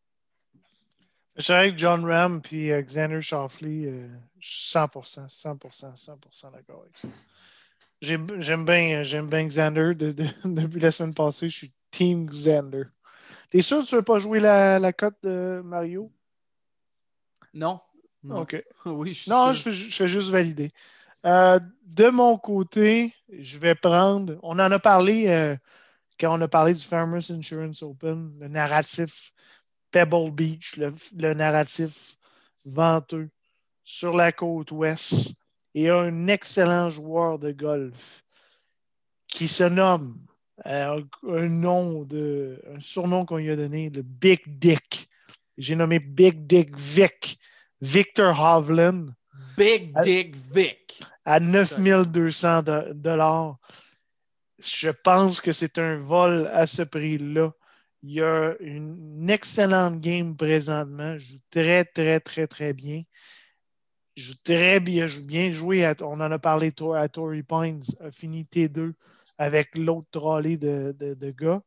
Je suis avec John Ram puis euh, Xander suis 100%, 100%, 100% d'accord avec ça. J'aime bien, bien Xander. De- de- depuis la semaine passée, je suis Team Xander. T'es sûr que tu ne veux pas jouer la cote de Mario? Non. non. OK. Oui, je suis Non, je fais, je fais juste valider. Euh, de mon côté, je vais prendre. On en a parlé euh, quand on a parlé du Farmers Insurance Open, le narratif Pebble Beach, le, le narratif venteux sur la côte ouest et un excellent joueur de golf qui se nomme euh, un nom de un surnom qu'on lui a donné, le Big Dick. J'ai nommé Big Dick Vic, Victor Hovland Big Dick Vic. à 9200 do- dollars. Je pense que c'est un vol à ce prix-là. Il y a une excellente game présentement. Il joue très, très, très, très bien. Il joue très bien, il joue bien joué. à- on en a parlé à Torrey Pines, a fini T2 avec l'autre trolley de, de, de gars.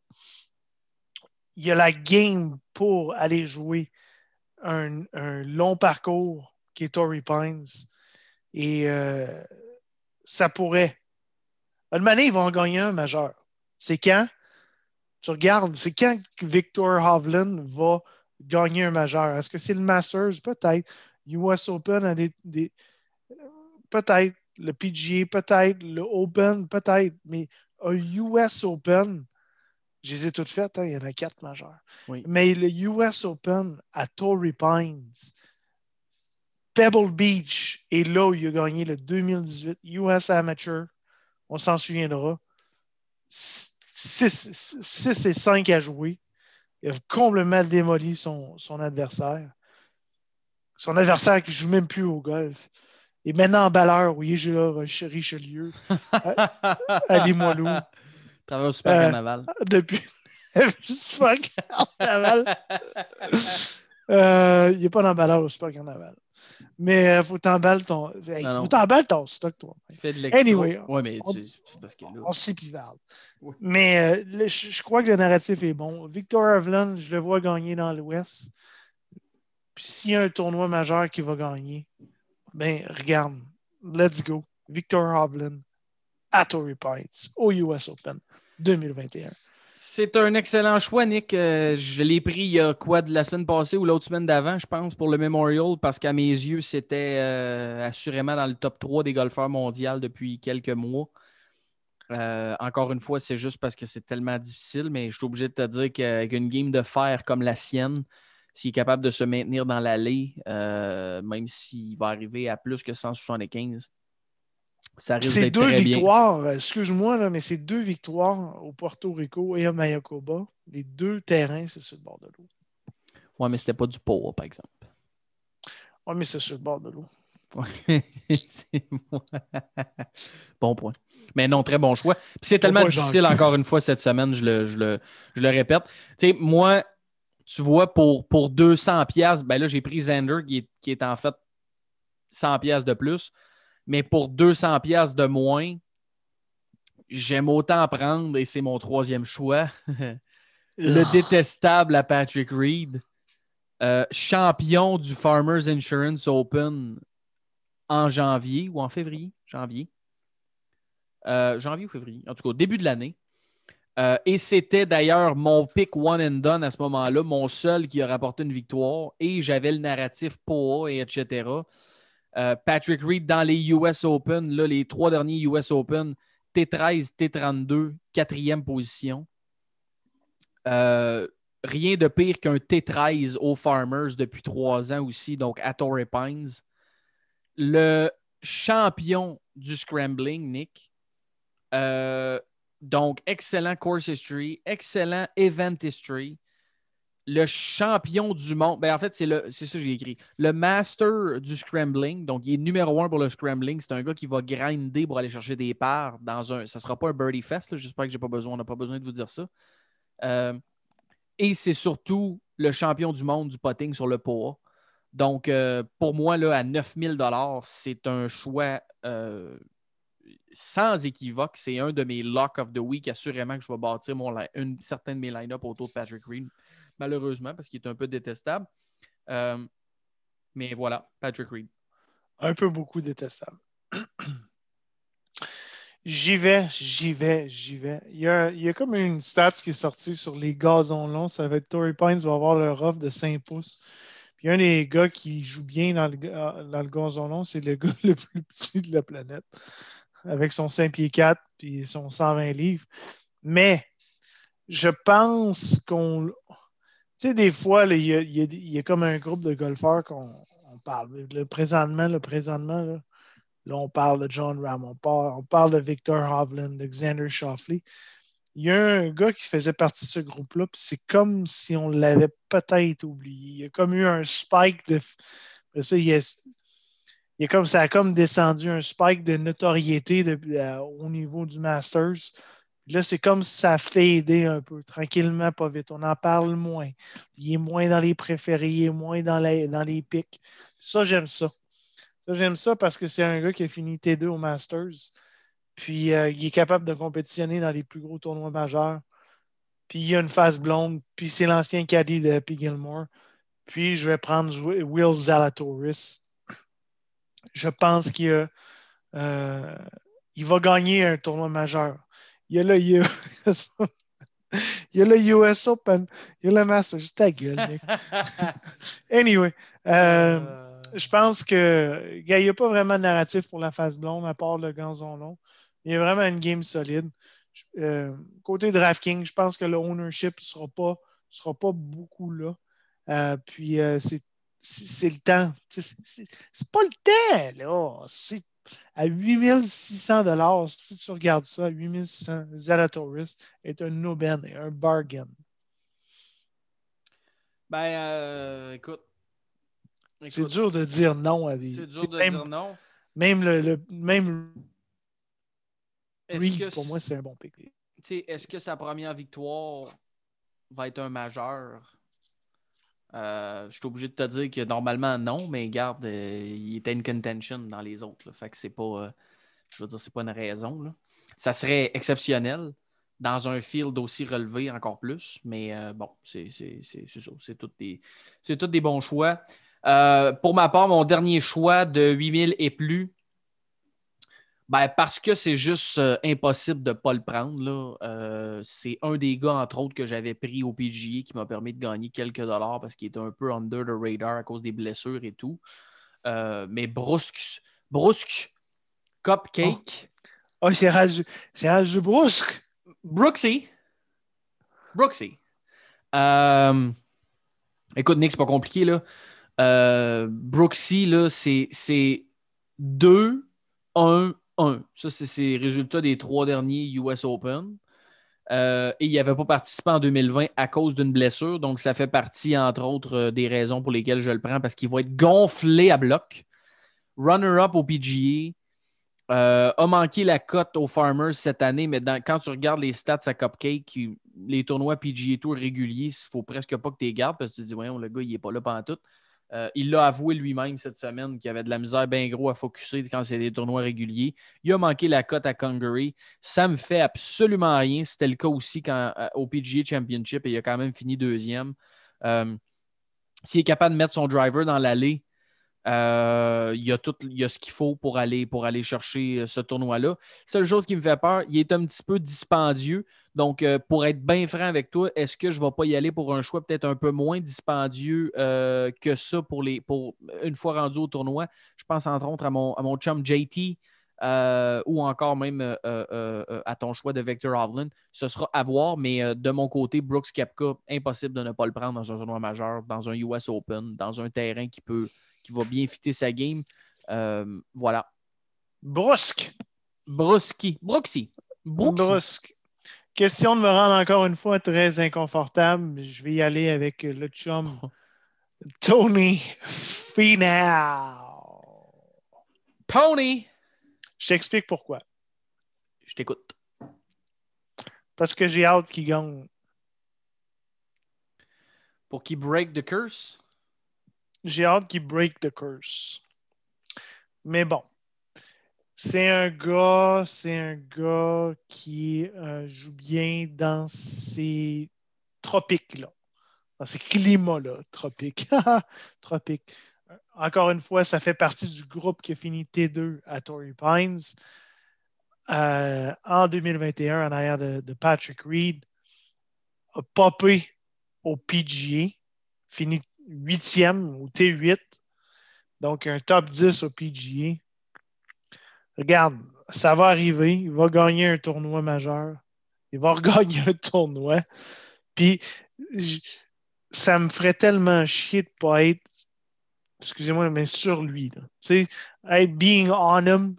Il y a la game pour aller jouer un, long parcours qui est Torrey Pines. Et euh, ça pourrait. Une année, ils vont en gagner un majeur. C'est quand? Tu regardes, c'est quand Victor Hovland va gagner un majeur? Est-ce que c'est le Masters? Peut-être. US Open a des- peut-être. Le PGA, peut-être. Le Open, peut-être. Mais un US Open, je les ai toutes faites, hein, il y en a quatre majeurs. Oui. Mais le US Open à Torrey Pines, Pebble Beach est là où il a gagné le 2018 US Amateur. On s'en souviendra. 6 et 5 à jouer. Il a complètement démoli son, son adversaire. Son adversaire qui ne joue même plus au golf. Et maintenant en balleur, oui, j'ai Richelieu, à Limoilou. Travaille au Super Euh, Carnaval. Depuis. Juste fuck. Carnaval. Euh, il n'est pas dans le balleur au Super Carnaval. Mais il faut t'emballer ton. Hey, Non, non. faut t'emballer ton stock, toi. Il fait de l'extra. Anyway, ouais, mais on- tu- parce que là. On sait puis varde. Oui. Mais euh, le- je, je crois que le narratif est bon. Victor Hovland, je le vois gagner dans l'Ouest. Puis s'il y a un tournoi majeur qui va gagner, ben regarde, let's go. Victor Hovland à Torrey Pines au US Open 2021. C'est un excellent choix, Nick. Euh, je l'ai pris il y a quoi de la semaine passée ou l'autre semaine d'avant, je pense, pour le Memorial, parce qu'à mes yeux, c'était euh, assurément dans le top 3 des golfeurs mondiaux depuis quelques mois. Euh, encore une fois, c'est juste parce que c'est tellement difficile, mais je suis obligé de te dire qu'avec une game de fer comme la sienne, s'il est capable de se maintenir dans l'allée, même s'il va arriver à plus que 175, ça risque C'est d'être deux très victoires, euh, excuse-moi, là, mais c'est deux victoires au Porto Rico et à Mayakoba. Les deux terrains, c'est sur le bord de l'eau. Ouais, mais c'était pas du pot, par exemple. Oui, mais c'est sur le bord de l'eau. Bon point. Mais non, très bon choix. C'est tellement difficile, encore une fois, cette semaine, je le, je le, je le répète. Tu sais, moi, tu vois, pour, pour 200 pièces, ben là, j'ai pris Xander, qui est, qui est en fait 100 pièces de plus. Mais pour 200 pièces de moins, j'aime autant prendre, et c'est mon troisième choix, le détestable à Patrick Reed, euh, champion du Farmers Insurance Open en janvier ou en février? Janvier. Euh, janvier ou février? En tout cas, au début de l'année. Euh, et c'était d'ailleurs mon pick one and done à ce moment-là, mon seul qui a rapporté une victoire. Et j'avais le narratif pour et etc. Euh, Patrick Reed dans les US Open, là, les trois derniers US Open, T13, T32, quatrième position. Euh, rien de pire qu'un T13 aux Farmers depuis trois ans aussi, donc à Torrey Pines. Le champion du scrambling, Nick. Euh, donc, excellent course history, excellent event history. Le champion du monde, ben en fait, c'est ça que j'ai écrit. Le master du scrambling, donc il est numéro un pour le scrambling. C'est un gars qui va grinder pour aller chercher des parts dans un. Ça ne sera pas un birdie fest, j'espère que j'ai pas besoin, on n'a pas besoin de vous dire ça. Euh, et c'est surtout le champion du monde du potting sur le POA. Donc, euh, pour moi, là, à 9000 c'est un choix euh, sans équivoque. C'est un de mes lock of the week. Assurément que je vais bâtir mon, une certaine de mes line-up autour de Patrick Reed, malheureusement, parce qu'il est un peu détestable. Euh, mais voilà, Patrick Reed. Un peu beaucoup détestable. J'y vais, j'y vais, j'y vais. Il y, a, il y a comme une stat qui est sortie sur les gazons longs. Ça va être Torrey Pines va avoir leur offre de 5 pouces. Puis un des gars qui joue bien dans le, dans le gazon long, c'est le gars le plus petit de la planète. Avec son 5 pieds 4 puis son 120 livres. Mais je pense qu'on. Tu sais, des fois, il y, a, comme un groupe de golfeurs qu'on on parle. Le présentement, le présentement, là, on parle de John Ram, on parle, de Victor Hovland, de Xander Shoffley. Il y a un gars qui faisait partie de ce groupe-là, puis c'est comme si on l'avait peut-être oublié. Il y a comme eu un spike de. Ça, il y a, comme, ça a comme descendu un spike de notoriété euh, au niveau du Masters. Là, c'est comme ça a fadé un peu, tranquillement, pas vite. On en parle moins. Il est moins dans les préférés, il est moins dans les, dans les pics. Ça, j'aime ça. Ça, j'aime ça parce que c'est un gars qui a fini T2 au Masters. Puis euh, il est capable de compétitionner dans les plus gros tournois majeurs. Puis il a une face blonde. Puis c'est l'ancien caddie de Happy Gilmore. Puis je vais prendre Will Zalatoris. Je pense qu'il euh, il va gagner un tournoi majeur. Il y a le, a- il y a le US Open, il y a le Masters. Juste ta gueule, Nick. Anyway, euh, je pense que gars, il n'y a pas vraiment de narratif pour la face blonde à part le gazon long. Il y a vraiment une game solide. Euh, côté DraftKings, je pense que le ownership ne sera pas, sera pas beaucoup là. Euh, puis euh, c'est le temps. C'est pas le temps, là. C'est à 8600 Si tu regardes ça, à 8600 Zalatoris est un aubaine et un bargain. Ben, euh, écoute. C'est dur de dire non à des. C'est dur de même, dire non. Même le, le- même Est-ce Reed, que pour moi, c'est un bon pick. Est-ce que sa première victoire va être un majeur? Euh, je suis obligé de te dire que normalement non, mais garde, euh, il était in contention dans les autres. là. Fait que c'est pas, euh, je veux dire, c'est pas une raison. Ça serait exceptionnel dans un field aussi relevé encore plus, mais euh, bon, c'est ça. C'est tous des, des bons choix. Pour ma part, mon dernier choix de 8000 et plus, Ben, parce que c'est juste euh, impossible de ne pas le prendre. là. Euh, c'est un des gars, entre autres, que j'avais pris au PGA qui m'a permis de gagner quelques dollars parce qu'il était un peu under the radar à cause des blessures et tout. Euh, mais brusque, brusque, cupcake, Oh, c'est rendu, c'est rendu brusque. Brooksy. Brooksy. Euh, écoute, Nick, c'est pas compliqué, là. Brooksy, là, c'est c'est 2, 1, 1. Ça, c'est ses résultats des trois derniers US Open. Euh, et il n'avait pas participé en 2020 à cause d'une blessure. Donc, ça fait partie, entre autres, euh, des raisons pour lesquelles je le prends parce qu'il va être gonflé à bloc. Runner-up au PGA. Euh, a manqué la cote aux Farmers cette année, mais quand tu regardes les stats à Cupcake, les tournois PGA Tour réguliers, il faut presque pas que tu les gardes parce que tu te dis, voyons, le gars, il n'est pas là pendant tout. Euh, il l'a avoué lui-même cette semaine qu'il avait de la misère bien gros à focuser quand c'est des tournois réguliers. Il a manqué la cote à Congaree. Ça me fait absolument rien. C'était le cas aussi euh, au PGA Championship et il a quand même fini deuxième. Euh, S'il est capable de mettre son driver dans l'allée, euh, il, y a tout, il y a ce qu'il faut pour aller, pour aller chercher euh, ce tournoi-là. Seule chose qui me fait peur, il est un petit peu dispendieux. Donc, euh, pour être bien franc avec toi, est-ce que je ne vais pas y aller pour un choix peut-être un peu moins dispendieux que ça pour, les, pour une fois rendu au tournoi? Je pense entre autres à mon, à mon chum JT ou encore même à ton choix de Victor Hovland. Ce sera à voir, mais de mon côté, Brooks Kepka, impossible de ne pas le prendre dans un tournoi majeur, dans un US Open, dans un terrain qui peut qui va bien fitter sa game. Euh, voilà. Brusque. Brusky. Brooksy. Brooksy. Brusque. Question de me rendre encore une fois très inconfortable, je vais y aller avec le chum Tony Finau. Pony. Je t'explique pourquoi. Je t'écoute. Parce que j'ai hâte qu'il gagne. Pour qu'il break the curse? J'ai hâte qu'il break the curse. Mais bon, c'est un gars, c'est un gars qui euh, joue bien dans ces tropiques-là, dans ces climats-là, tropiques. tropiques. Encore une fois, ça fait partie du groupe qui a fini T2 à Torrey Pines euh, en 2021 en arrière de, de Patrick Reed. A popé au PGA, fini huitième ou T8, donc un top 10 au PGA. Regarde, ça va arriver. Il va gagner un tournoi majeur. Il va regagner un tournoi. Puis, ça me ferait tellement chier de ne pas être, excusez-moi, mais sur lui. Tu sais, être being on him.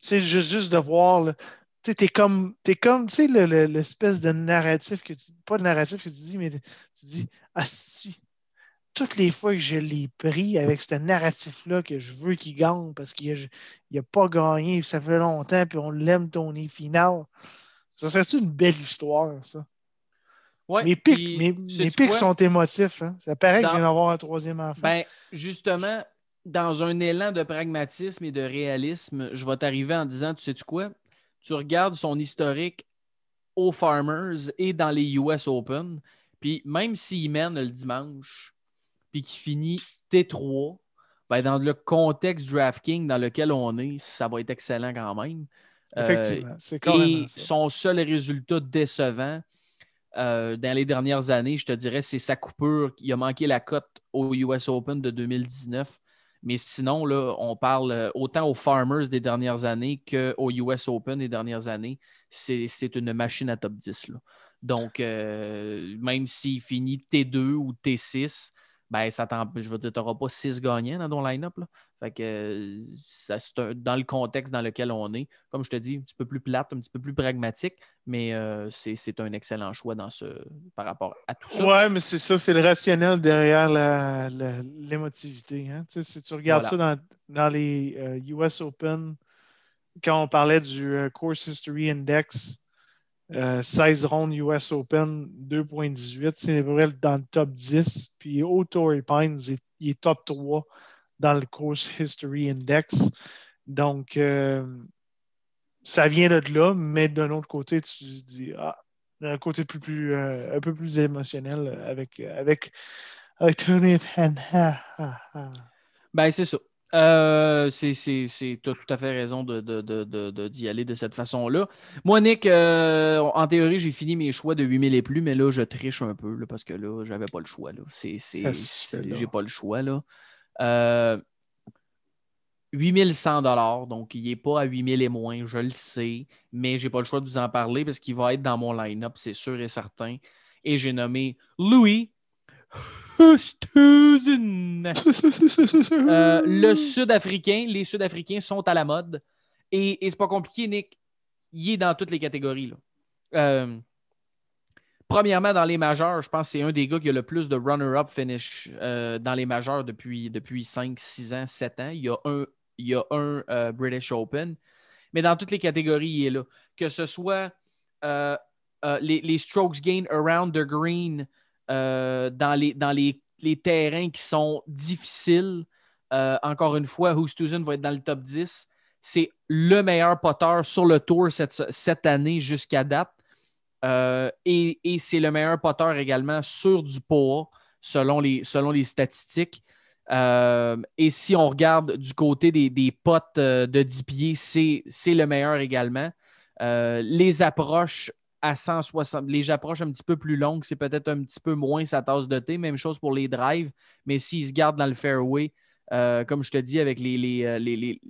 Tu sais, juste, juste de voir. tu t'es comme, t'es comme, tu sais, le- le- l'espèce de narratif que tu, pas de narratif que tu dis, mais tu dis, asti, toutes les fois que je l'ai pris avec ce narratif-là que je veux qu'il gagne parce qu'il n'a pas gagné, puis ça fait longtemps, puis on l'aime Tony final. Ça serait une belle histoire, ça? Ouais, mes pics, puis, mes, sais-tu mes pics sont émotifs. hein. Ça paraît Dans- que je viens d'avoir un troisième enfant. Ben, justement, dans un élan de pragmatisme et de réalisme, je vais t'arriver en disant, tu sais-tu quoi? Tu regardes son historique aux Farmers et dans les US Open, puis même s'il mène le dimanche, puis qu'il finit T3, ben, dans le contexte DraftKings dans lequel on est, ça va être excellent quand même. Euh, Effectivement, c'est carrément et ça. son seul résultat décevant euh, dans les dernières années, je te dirais, c'est sa coupure. Il a manqué la cote au US Open de 2019. Mais sinon, là, on parle euh, autant aux Farmers des dernières années qu'aux US Open des dernières années. C'est c'est une machine à top 10. là. Donc, euh, même s'il finit T2 ou T6, ben, ça je veux dire, tu n'auras pas six gagnants dans ton line-up. Fait que euh, ça, un- dans le contexte dans lequel on est, comme je te dis, un petit peu plus plate, un petit peu plus pragmatique, mais euh, c'est un excellent choix dans ce, par rapport à tout ça. Ouais, mais c'est ça, c'est le rationnel derrière la- la- l'émotivité. hein. Tu sais, si tu regardes Voilà. ça dans, dans les euh, US Open, quand on parlait du euh, Course History Index, euh, 16 rondes US Open, 2.18, c'est dans le top 10. Puis au Torrey Pines, il est, top 3 dans le Course History Index. Donc, euh, ça vient de là, mais d'un autre côté, tu te dis, ah, un côté plus, euh, un peu plus émotionnel avec, avec, avec Tony. Ben, c'est ça. Euh, c'est, c'est, c'est, t'as tout à fait raison de, de- de- de- de- d'y aller de cette façon-là. Moi, Nick, euh, en théorie, j'ai fini mes choix de 8000 et plus, mais là, je triche un peu là, parce que là, j'avais pas le choix. Là. C'est, c'est, tu j'ai pas le choix. Là. Euh, 8100 dollars, donc il n'est pas à 8000 et moins, je le sais, mais j'ai pas le choix de vous en parler parce qu'il va être dans mon line-up, c'est sûr et certain. Et j'ai nommé Louis. Euh, le Sud-Africain, les Sud-Africains sont à la mode. Et, et c'est pas compliqué, Nick. Il est dans toutes les catégories. là. Euh, premièrement, dans les majeurs, je pense que c'est un des gars qui a le plus de runner-up finish euh, dans les majeurs depuis, depuis 5, 6 ans, 7 ans. Il y a un, il y a un euh, British Open. Mais dans toutes les catégories, il est là. Que ce soit les, les strokes gain around the green euh, dans, les, dans les, les terrains qui sont difficiles. Euh, encore une fois, Housthuizen va être dans le top 10. C'est le meilleur poteur sur le tour cette, cette année jusqu'à date. Euh, et et c'est le meilleur poteur également sur du poids, selon les, selon les statistiques. Et si on regarde du côté des, des potes de 10 pieds, c'est le meilleur également. Les approches à 160, les approches un petit peu plus longues, c'est peut-être un petit peu moins sa tasse de thé. Même chose pour les drives, mais s'il se garde dans le fairway, euh, comme je te dis, avec les, euh, les- les-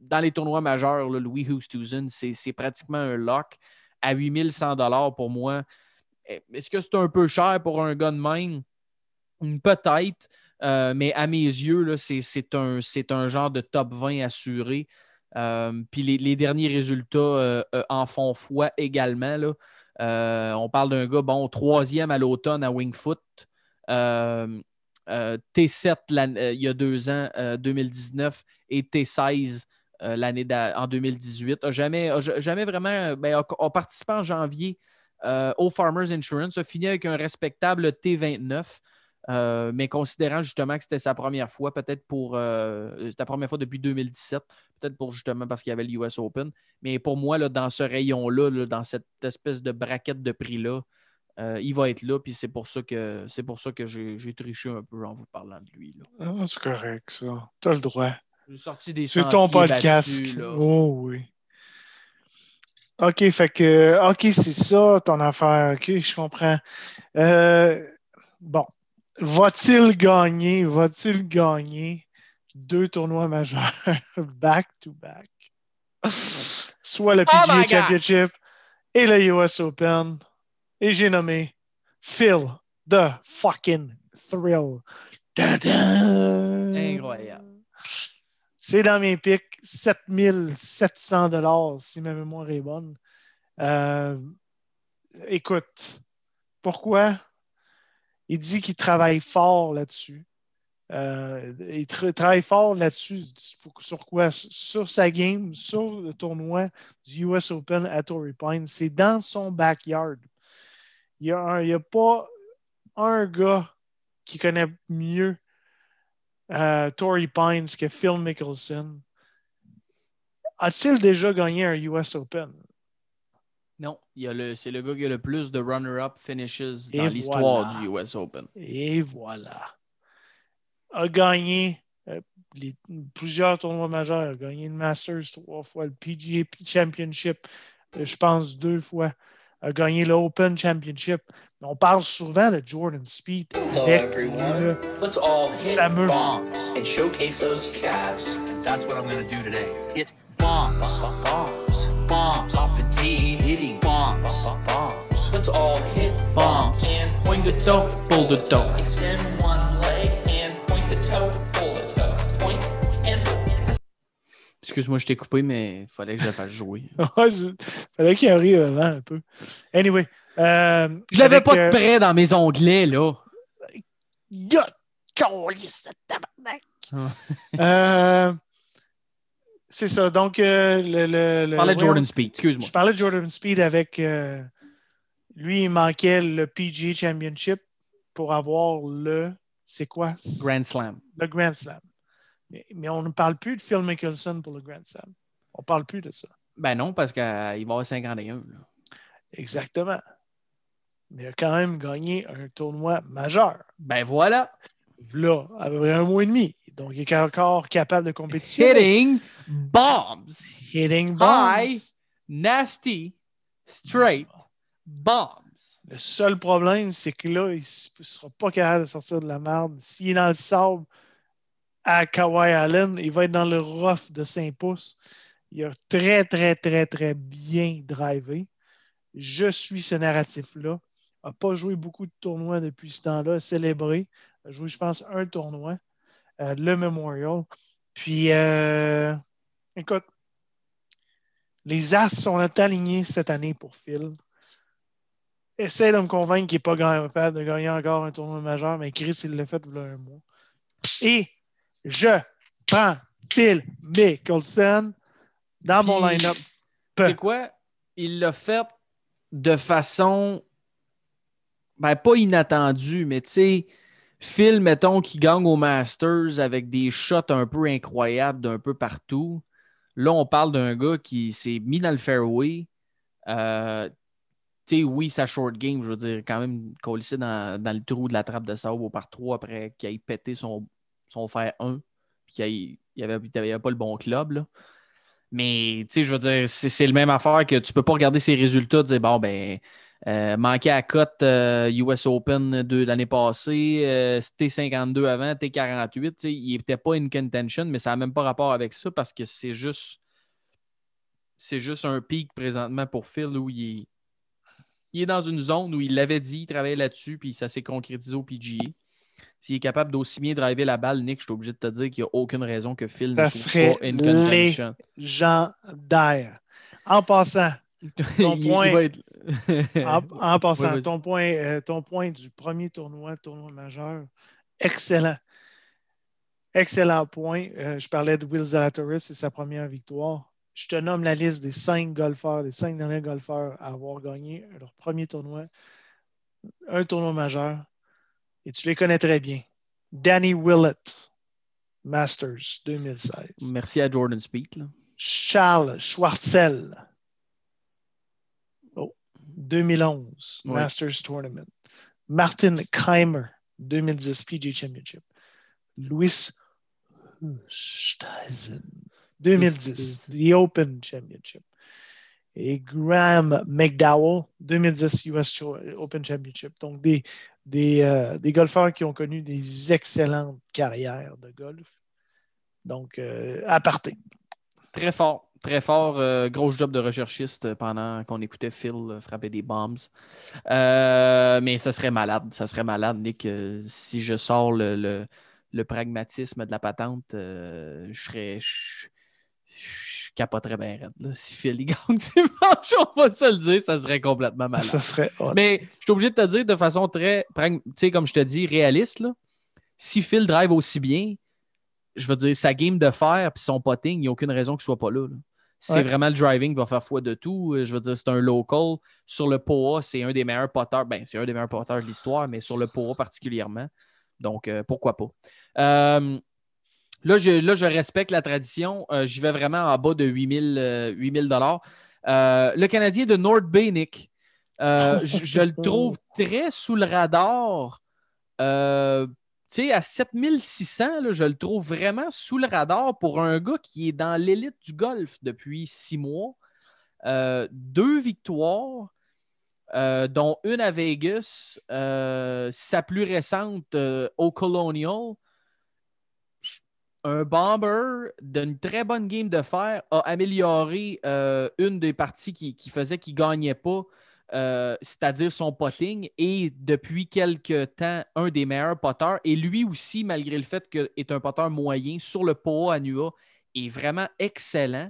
dans les tournois majeurs, là, Louis Housthuizen, c'est pratiquement un lock à 8100 pour moi. Eh, Est-ce que c'est un peu cher pour un gars de même? Peut-être, euh, mais à mes yeux, c'est un, un genre de top 20 assuré. Puis les, les derniers résultats en font foi également. là. Euh, on parle d'un gars, bon, troisième à l'automne à Wingfoot. Euh, euh, T7 l'an- euh, il y a deux ans, euh, 2019, et T16 euh, l'année en 2018. A jamais, vraiment ben, a, participé en janvier au Farmers Insurance, a fini avec un respectable T29. Euh, mais considérant justement que c'était sa première fois, peut-être pour euh, ta première fois depuis 2017, peut-être pour justement parce qu'il y avait le US Open. Mais pour moi, là, dans ce rayon-là, là, dans cette espèce de braquette de prix-là, euh, il va être là, puis c'est pour ça que c'est pour ça que j'ai triché un peu en vous parlant de lui. Ah, c'est correct, ça. T'as le droit. J'ai sorti des C'est ton podcast. Oh oui. OK, fait que OK, c'est ça ton affaire. OK, je comprends. Euh, bon. Va-t-il gagner? Va-t-il gagner deux tournois majeurs back-to-back? Soit le Oh PGA! Championship et le US Open. Et j'ai nommé Phil the fucking thrill. Incroyable. C'est dans mes pics, 7700 dollars si ma mémoire est bonne. Euh, écoute, pourquoi? Il dit qu'il travaille fort là-dessus. Euh, il tra- travaille fort là-dessus. Sur quoi? Sur sa game, sur le tournoi du US Open à Torrey Pines. C'est dans son backyard. Il n'y a pas un gars qui connaît mieux euh, Torrey Pines que Phil Mickelson. A-t-il déjà gagné un US Open? Non, il y a le- c'est le gars qui a le plus de runner-up finishes Et dans l'histoire voilà. du US Open. Et voilà. A gagné euh, les- plusieurs tournois majeurs. A gagné le Masters trois fois, le PGA Championship, euh, je pense deux fois. A gagné l'Open Championship. Mais on parle souvent de Jordan Speed Hello, avec everyone. le Let's all hit fameux bombs and showcase those calves. That's what I'm gonna do today. Hit bombs, bombs, bombs off the tee, bombs. Let's all hit bombs and point the toe, pull the toe. Extend one leg and point the toe, pull the toe. Point and pull. Excuse-moi, je t'ai coupé, mais il fallait que je la fasse jouer. Fallait qu'il arrive avant un peu. Anyway. euh, Je l'avais pas euh, de près dans mes onglets, là. Câlisse, tabarnak. Euh, c'est ça. Donc, euh, le, Je parlais de Jordan Speed, excuse-moi. Je parlais de Jordan Speed avec. euh, lui, il manquait le PGA Championship pour avoir le. C'est quoi? Grand Slam. Le Grand Slam. Mais, mais on ne parle plus de Phil Mickelson pour le Grand Slam. On ne parle plus de ça. Ben non, parce qu'il va avoir 51. là. Exactement. Mais il a quand même gagné un tournoi majeur. Ben voilà. Là, à peu près un mois et demi. Donc, il est encore capable de compétition. Hitting bombs. Hitting bombs. High. Nasty. Straight. Bombs. Le seul problème, c'est que là, il ne sera pas capable de sortir de la merde. S'il est dans le sable à Kawhi Allen, il va être dans le rough de 5 pouces. Il a très, très, très, très bien drivé. Je suis ce narratif-là. n'a pas joué beaucoup de tournois depuis ce temps-là, célébré. A joué, je pense, un tournoi, le Memorial. Puis, euh, écoute, les As sont alignés cette année pour Phil. Essaye de me convaincre qu'il n'est pas capable de gagner encore un tournoi majeur, mais Chris, il l'a fait il y a un mois. Et je prends Phil Mickelson dans mon line-up. C'est quoi? Il l'a fait de façon ben, pas inattendue, mais tu sais, Phil, mettons, qui gagne au Masters avec des shots un peu incroyables d'un peu partout. Là, on parle d'un gars qui s'est mis dans le fairway. Euh, tu sais, oui, sa short game, je veux dire, quand même collé dans, dans le trou de la trappe de sable par 3 après qu'il ait pété son, son fer 1 puis qu'il n'y avait, pas le bon club. Mais, tu sais, je veux dire, c'est c'est le même affaire que tu peux pas regarder ses résultats et dire, bon, ben, euh, manqué à cote euh, US Open de l'année passée, euh, T52 avant, T48, tu sais, il n'était pas in contention, mais ça n'a même pas rapport avec ça parce que c'est juste, c'est juste un pic présentement pour Phil où il est, il est dans une zone où il l'avait dit, il travaillait là-dessus, puis ça s'est concrétisé au PGA. S'il est capable d'aussi bien driver la balle, Nick, je suis obligé de te dire qu'il n'y a aucune raison que Phil Ça ne soit pas in contention. légendaire. En passant, Ton point. être- en, en passant, Ouais, ton, point, euh, ton point du premier tournoi, tournoi majeur, excellent. Excellent point. Euh, je parlais de Will Zalatoris et sa première victoire. Je te nomme la liste des cinq golfeurs, des cinq derniers golfeurs à avoir gagné leur premier tournoi, un tournoi majeur. Et tu les connais très bien. Danny Willett, Masters 2016. Merci à Jordan Speed. là. Charles Schwartzel. Oh, 2011, Ouais. Masters Tournament. Martin Keimer, 2010 PG Championship. Louis Oosthuizen, 2010, The Open Championship. Et Graham McDowell, 2010 US Open Championship. Donc, des, des, euh, des golfeurs qui ont connu des excellentes carrières de golf. Donc, euh, à partir. Très fort, très fort. euh, gros job de recherchiste pendant qu'on écoutait Phil euh, frapper des bombs. Euh, mais ça serait malade, ça serait malade, Nick. euh, si je sors le, le- le pragmatisme de la patente, euh, je serais. Je, je capoterais bien raide. là. Si Phil il gagne dimanche, on va se le dire, ça serait complètement malade. Ça serait hot. Mais je suis obligé de te dire de façon très, pragm- tu sais, comme je te dis, réaliste, là, si Phil drive aussi bien, je veux dire, sa game de fer puis son potting, il n'y a aucune raison qu'il ne soit pas là. là. C'est Ouais. vraiment le driving qui va faire foi de tout. Euh, Je veux dire, c'est un local. Sur le POA, c'est un des meilleurs poteurs. Ben, c'est un des meilleurs poteurs de l'histoire, mais sur le POA particulièrement. Donc, euh, pourquoi pas. Euh, là, je, là, je respecte la tradition. Euh, J'y vais vraiment en bas de 8000 euh, 8000 dollars. Le Canadien de North Bay, Nick, je, je le trouve très sous le radar. Sais, à 7600, là, je le trouve vraiment sous le radar pour un gars qui est dans l'élite du golf depuis six mois. Euh, deux victoires, euh, dont une à Vegas, euh, sa plus récente au Colonial. Un bomber d'une très bonne game de fer a amélioré une des parties qui, qui faisait qu'il ne gagnait pas, euh, c'est-à-dire son potting, et depuis quelques temps, un des meilleurs poteurs. Et lui aussi, malgré le fait qu'il est un poteur moyen sur le POA à NUA, est vraiment excellent.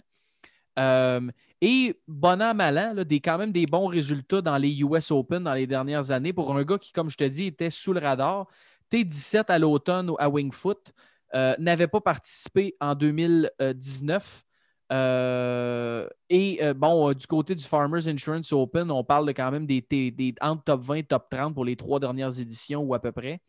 Euh, et bon an, mal an, là, des, quand même des bons résultats dans les US Open dans les dernières années pour un gars qui, comme je te dis, était sous le radar. T17 à l'automne à Wingfoot, euh, n'avait pas participé en 2019. Euh, et euh, bon, euh, du côté du Farmers Insurance Open, on parle quand même des, des, entre top 20 top 30 pour les trois dernières éditions ou à peu près.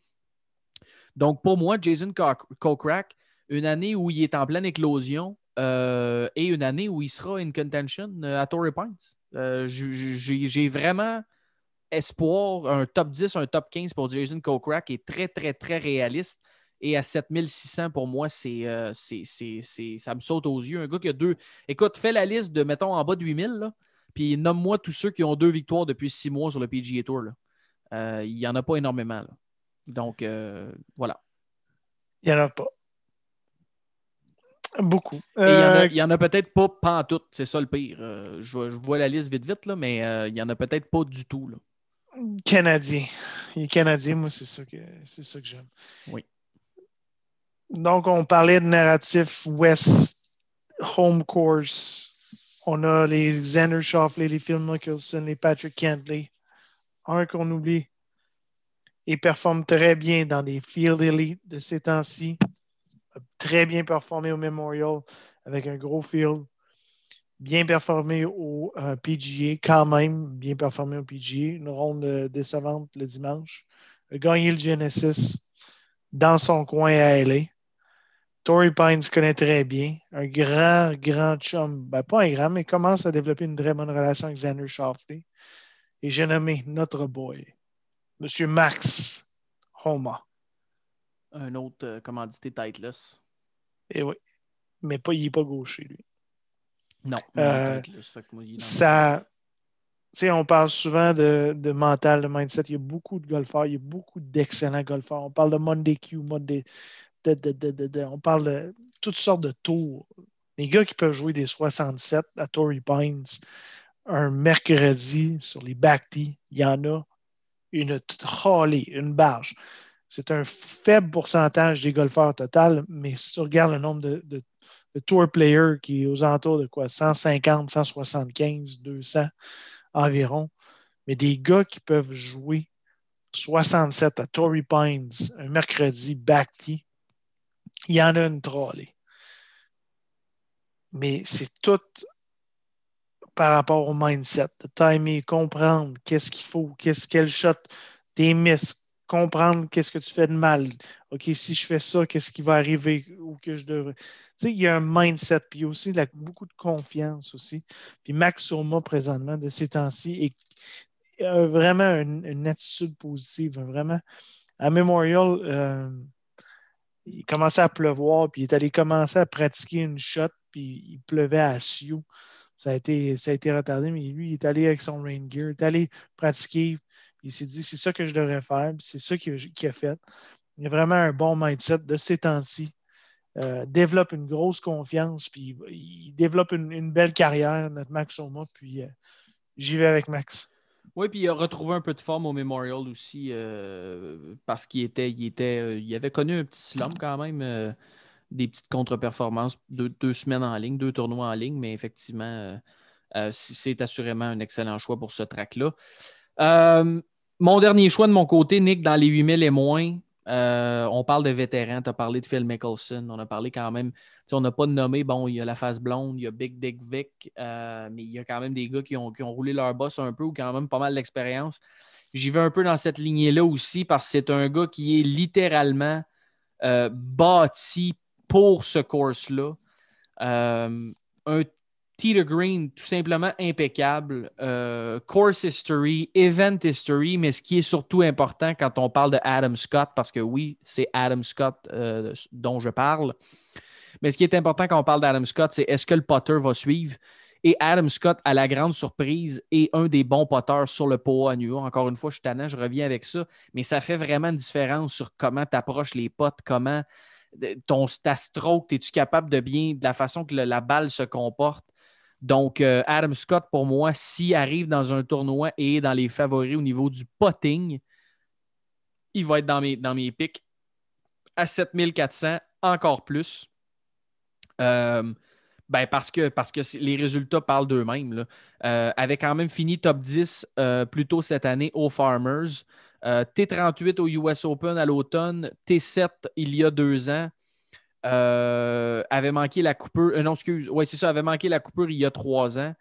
Donc, pour moi, Jason Kokrak, une année où il est en pleine éclosion et une année où il sera in contention à Torrey Pines. J'ai vraiment espoir, un top 10, un top 15 pour Jason Kokrak est très, très, très réaliste. Et à 7600, pour moi, c'est, euh, c'est, c'est- c'est- ça me saute aux yeux. Un gars qui a deux. Écoute, fais la liste de, mettons, en bas de 8000, là, puis nomme-moi tous ceux qui ont deux victoires depuis six mois sur le PGA Tour. Euh, il n'y en a pas énormément. là. Donc, euh, voilà. Il n'y en a pas. Beaucoup. Il y en a- en peut-être pas pantoute, c'est ça le pire. Je, vois- je vois la liste vite vite, là, mais il n'y en a peut-être pas du tout. là. Canadien. Il est Canadien, moi, c'est ça que, c'est ça que j'aime. Oui. Donc, on parlait de narratif West Home Course. On a les Xander Schauffele, les Phil Mickelson, les Patrick Cantley. Un qu'on oublie. Il performe très bien dans les Field Elite de ces temps-ci. Très bien performé au Memorial avec un gros field. Bien performé au euh, PGA, quand même, bien performé au PGA. Une ronde euh, décevante le dimanche. A gagné le Genesis dans son coin à LA. Tory Pines connaît très bien. Un grand, grand chum. Ben, pas un grand, mais commence à développer une très bonne relation avec Xander Schauffele. Et j'ai nommé notre boy, Monsieur Max Homa. Un autre euh, commandité Titleist. Et oui. Mais pas, il n'est pas gaucher, lui. Non, Euh, ça. Tu sais, on parle souvent de, de mental, de mindset. Il y a beaucoup de golfeurs, il y a beaucoup d'excellents golfeurs. On parle de Monday Q, Monday. On parle de toutes sortes de tours. Les gars qui peuvent jouer des 67 à Torrey Pines un mercredi sur les back tee, il y en a une trolley, une barge. C'est un faible pourcentage des golfeurs total, mais si tu regardes le nombre de, tour players qui est aux alentours de quoi 150, 175, 200 environ, mais des gars qui peuvent jouer 67 à Torrey Pines un mercredi back tee, il y en a une trolley. Mais c'est tout par rapport au mindset, de timer, comprendre qu'est-ce qu'il faut, qu'est-ce quel shot t'es miss, comprendre qu'est-ce que tu fais de mal. OK, si je fais ça, qu'est-ce qui va arriver ou que je devrais. Tu sais, il y a un mindset, puis aussi beaucoup de confiance aussi. Puis Max Soma, présentement, de ces temps-ci, est- vraiment une, une attitude positive. Vraiment. À Memorial, euh, il commençait à pleuvoir, puis il est allé commencer à pratiquer une shot, puis il pleuvait à Sioux. Ça a été, ça a été retardé, mais lui, il est allé avec son rain gear, il est allé pratiquer. Il s'est dit, c'est ça que je devrais faire, c'est ça qu'il a, fait. Il a vraiment un bon mindset de ces temps-ci. Euh, développe une grosse confiance, puis il, développe une, belle carrière, notre Max Soma, puis euh, j'y vais avec Max. Oui, puis il a retrouvé un peu de forme au Memorial aussi euh, parce qu'il était, il était, euh, il avait connu un petit slump quand même, euh, des petites contre-performances, deux, deux semaines en ligne, deux tournois en ligne, mais effectivement, c'est assurément un excellent choix pour ce track-là. Mon dernier choix de mon côté, Nick, dans les 8000 et moins, euh, on parle de vétérans, tu as parlé de Phil Mickelson, on a parlé quand même, on n'a pas nommé, bon, il y a la face blonde, il y a Big Dick Vic, euh, mais il y a quand même des gars qui ont, qui ont roulé leur boss un peu ou quand même pas mal d'expérience. J'y vais un peu dans cette lignée-là aussi parce que c'est un gars qui est littéralement euh, bâti pour ce course-là. Un to green tout simplement impeccable. Euh, course history, event history, mais ce qui est surtout important quand on parle de Adam Scott, parce que oui, c'est Adam Scott euh, dont je parle. Mais ce qui est important quand on parle d'Adam Scott, c'est est-ce que le potter va suivre? Et Adam Scott, à la grande surprise, est un des bons potters sur le pot à. Encore une fois, je suis je reviens avec ça. Mais ça fait vraiment une différence sur comment tu approches les potes, comment ton ta stroke, es-tu capable de bien, de la façon que la balle se comporte? Donc, euh, Adam Scott, pour moi, s'il arrive dans un tournoi et est dans les favoris au niveau du potting, il va être dans mes, dans pics à 7400, encore plus. Euh, ben parce que, parce que les résultats parlent d'eux-mêmes. Euh, avait quand même fini top 10 euh, plus tôt cette année aux Farmers. Euh, T38 au US Open à l'automne. T7 il y a deux ans. Euh, avait manqué la coupure. euh, non, excuse. Oui, c'est ça. Avait manqué la coupure il y a trois ans.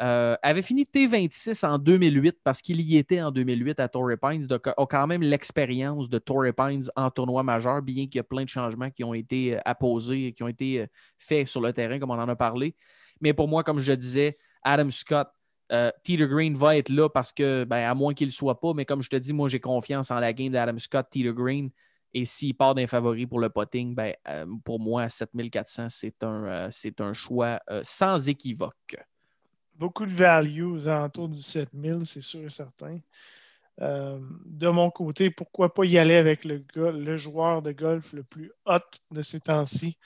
Euh, avait fini T26 en 2008 parce qu'il y était en 2008 à Torrey Pines. Donc, a quand même l'expérience de Torrey Pines en tournoi majeur, bien qu'il y a plein de changements qui ont été euh, apposés et qui ont été faits sur le terrain, comme on en a parlé. Mais pour moi, comme je disais, Adam Scott, euh, Green va être là parce que, ben, à moins qu'il ne soit pas, mais comme je te dis, moi, j'ai confiance en la game d'Adam Scott, Teeter Green. Et s'il part d'un favori pour le potting, ben, euh, pour moi, 7400, c'est un, euh, un choix euh, sans équivoque. Beaucoup de value aux alentours du 7000, c'est sûr et certain. De mon côté, pourquoi pas y aller avec le, le joueur de golf le plus hot de ces temps-ci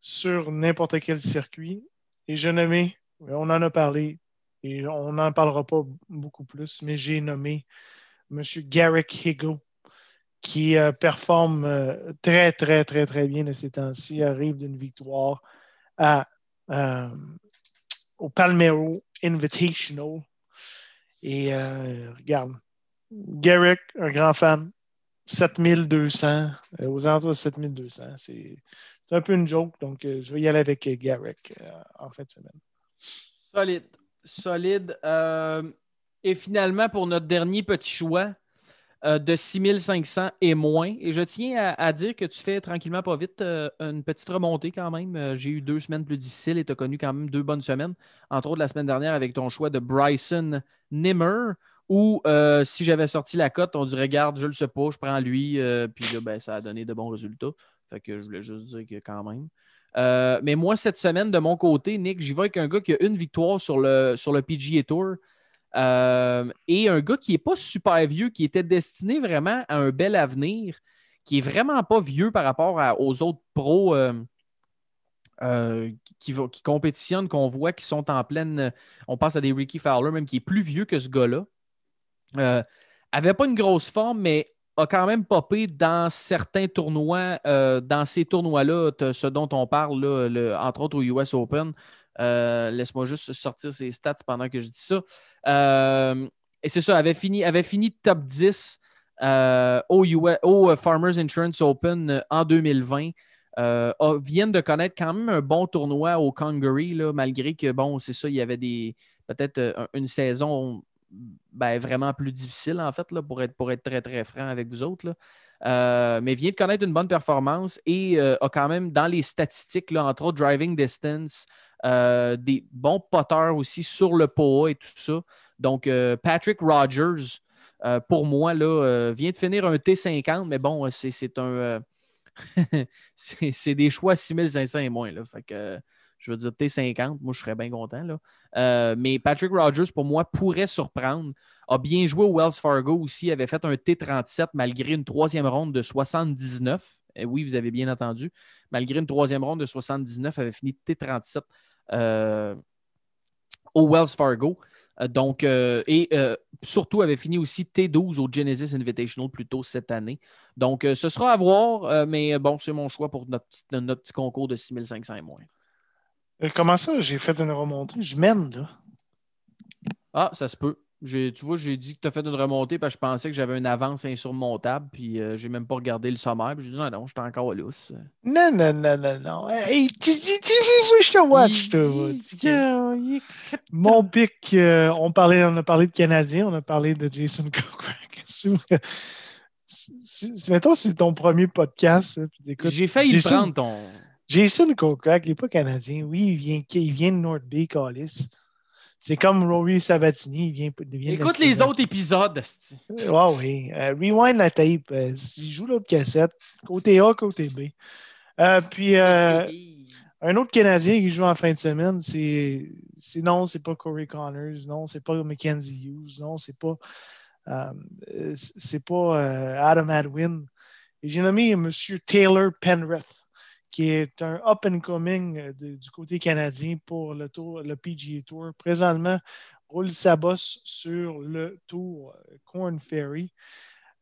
sur n'importe quel circuit. Et j'ai nommé, on en a parlé, et on n'en parlera pas beaucoup plus, mais j'ai nommé M. Garrick Higo, qui euh, performe euh, très, très, très, très bien de ces temps-ci, arrive d'une victoire à, euh, au Palmero Invitational. Et regarde, Garrick, un grand fan, 7200, euh, aux alentours de 7200. C'est un peu une joke, donc je vais y aller avec Garrick en fin de semaine. Solide. Solide. Et finalement, pour notre dernier petit choix euh, de 6500 et moins, et je tiens à, dire que tu fais tranquillement pas vite euh, une petite remontée quand même. Euh, J'ai eu deux semaines plus difficiles et tu as connu quand même deux bonnes semaines, entre autres la semaine dernière avec ton choix de Bryson Nimmer. Ou euh, si j'avais sorti la cote, on dirait regarde, je le sais pas, je prends lui, euh, puis là, ben, ça a donné de bons résultats. Fait que je voulais juste dire que quand même. Mais moi, cette semaine, de mon côté, Nick, j'y vais avec un gars qui a une victoire sur le, sur le PGA Tour. Euh, et un gars qui n'est pas super vieux, qui était destiné vraiment à un bel avenir, qui est vraiment pas vieux par rapport aux autres pros euh, euh, qui, compétitionnent, qu'on voit, qui sont en pleine. On pense à des Ricky Fowler, même qui est plus vieux que ce gars-là. Avait pas une grosse forme, mais a quand même popé dans certains tournois. Dans ces tournois-là, ce dont on parle, là, entre autres au US Open. Laisse-moi juste sortir ses stats pendant que je dis ça. Euh, et c'est ça, avait fini, avait fini top 10 euh, au, euh, Farmers Insurance Open en 2020. Euh, viennent de connaître quand même un bon tournoi au Congaree, malgré que, bon, c'est ça, il y avait des peut-être une saison ben, vraiment plus difficile, en fait, là, pour, être, pour être très, très franc avec vous autres. là. Euh, mais vient de connaître une bonne performance et euh, a quand même dans les statistiques, là, entre autres driving distance, euh, des bons potters aussi sur le POA et tout ça. Donc, Patrick Rogers, pour moi, là, vient de finir un T50, mais bon, c'est un. c'est des choix 6500 et moins. Là. Fait que, je veux dire, T50, moi, je serais bien content. Là. Euh, mais Patrick Rogers, pour moi, pourrait surprendre. A bien joué au Wells Fargo aussi, avait fait un T37 malgré une troisième ronde de 79. Et oui, vous avez bien entendu. Malgré une troisième ronde de 79, avait fini T37 euh, au Wells Fargo. Euh, donc, euh, et euh, surtout avait fini aussi T12 au Genesis Invitational plus tôt cette année. Donc, euh, ce sera à voir, euh, mais bon, c'est mon choix pour notre petit, notre petit concours de 6500 et moins. Euh, comment ça, j'ai fait une remontée? Je mène, là. Ah, ça se peut. Tu vois, j'ai dit que tu as fait une remontée parce que je pensais que j'avais une avance insurmontable, puis euh, j'ai même pas regardé le sommaire. Puis j'ai dit non, non, j'étais encore lousse. Non, non, non, non, non. Hey, tu dis, tu dis, je te watch, toi. Mon pic, euh, on, parlait, on a parlé de Canadiens, on a parlé de Jason Kokrak. Si- Mettons, c'est ton premier podcast. J'ai failli Jason- prendre ton. Jason Kokrak, il n'est pas Canadien. Oui, il vient, il vient de North Bay, Callis. C'est comme Rory Sabatini, il vient, il vient Écoute les autres épisodes. Ouais, oui. Euh, rewind la tape. Euh, il joue l'autre cassette. Côté A, côté B. Euh, puis, un autre Canadien qui joue en fin de semaine, c'est. c'est- Non, c'est pas Corey Connors. Non, c'est pas Mackenzie Hughes. Non, c'est pas. c'est pas Adam Adwin. Et j'ai nommé M. Taylor Penrith, qui est un up-and-coming euh, du côté canadien pour le, tour, le PGA Tour. Présentement, roule sa bosse sur le tour euh, Corn Ferry.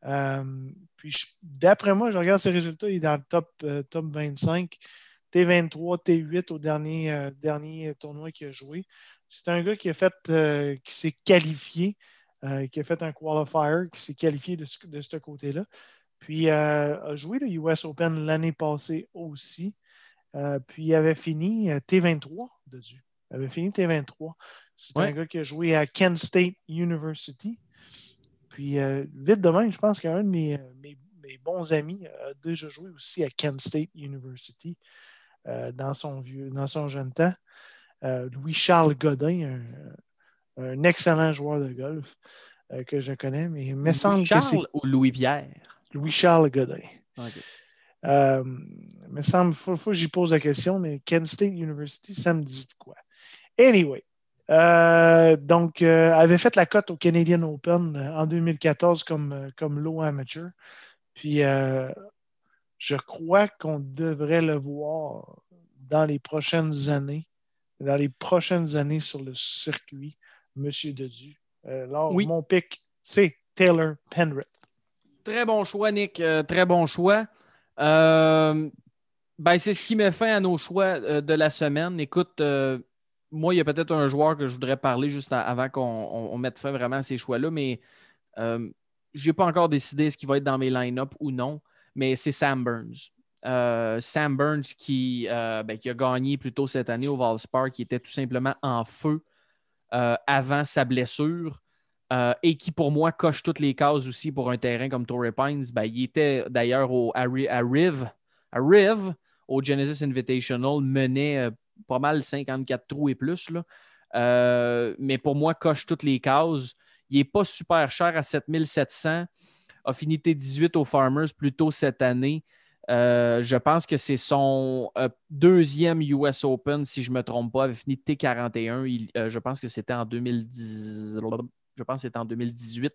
Euh, puis, d'après moi, je regarde ses résultats, il est dans le top, top 25. T23, T8 au dernier, dernier tournoi qu'il a joué. C'est un gars qui qui s'est qualifié, qui a fait un qualifier, qui s'est qualifié de de ce côté-là. Puis euh, a joué le US Open l'année passée aussi. Euh, puis il avait fini euh, T23 dessus. Il avait fini T23. C'est Ouais. un gars qui a joué à Kent State University. Puis euh, vite demain, je pense qu'un de mes, mes- mes bons amis a déjà joué aussi à Kent State University dans, son vieux, dans son jeune temps. Louis-Charles Godin, un, un excellent joueur de golf que je connais, mais il me semble que c'est ou Louis-Pierre? Louis-Charles Godin. Ok. Euh, mais ça me faut, faut que j'y pose la question, mais Kent State University, ça me dit de quoi? Anyway. euh, donc, euh, avait fait la cote au Canadian Open euh, en 2014 comme, euh, comme low amateur. Puis, je crois qu'on devrait le voir dans les prochaines années, dans les prochaines années sur le circuit, Monsieur Dedu. Alors, Oui. mon pic, c'est Taylor Penrith. Très bon choix, Nick. Euh, très bon choix. Euh, ben, c'est ce qui met fin à nos choix euh, de la semaine. Écoute, moi, il y a peut-être un joueur que je voudrais parler juste avant qu'on on- on mette fin vraiment à ces choix-là, mais je n'ai pas encore décidé ce qui va être dans mes line-up ou non, mais c'est Sam Burns. Sam Burns qui, ben, qui a gagné plus tôt cette année au Valspar, qui était tout simplement en feu avant sa blessure. Euh, et qui, pour moi, coche toutes les cases aussi pour un terrain comme Torrey Pines. Ben, il était d'ailleurs à, Ri- à au Genesis Invitational, menait euh, pas mal 54 trous et plus. Euh, mais pour moi, coche toutes les cases. Il n'est pas super cher à 7700. A fini T18 aux Farmers plus tôt cette année. Je pense que c'est son deuxième US Open, si je ne me trompe pas, avait fini T41. Il- euh, je pense que c'était en 2010. Je pense que c'était en 2018,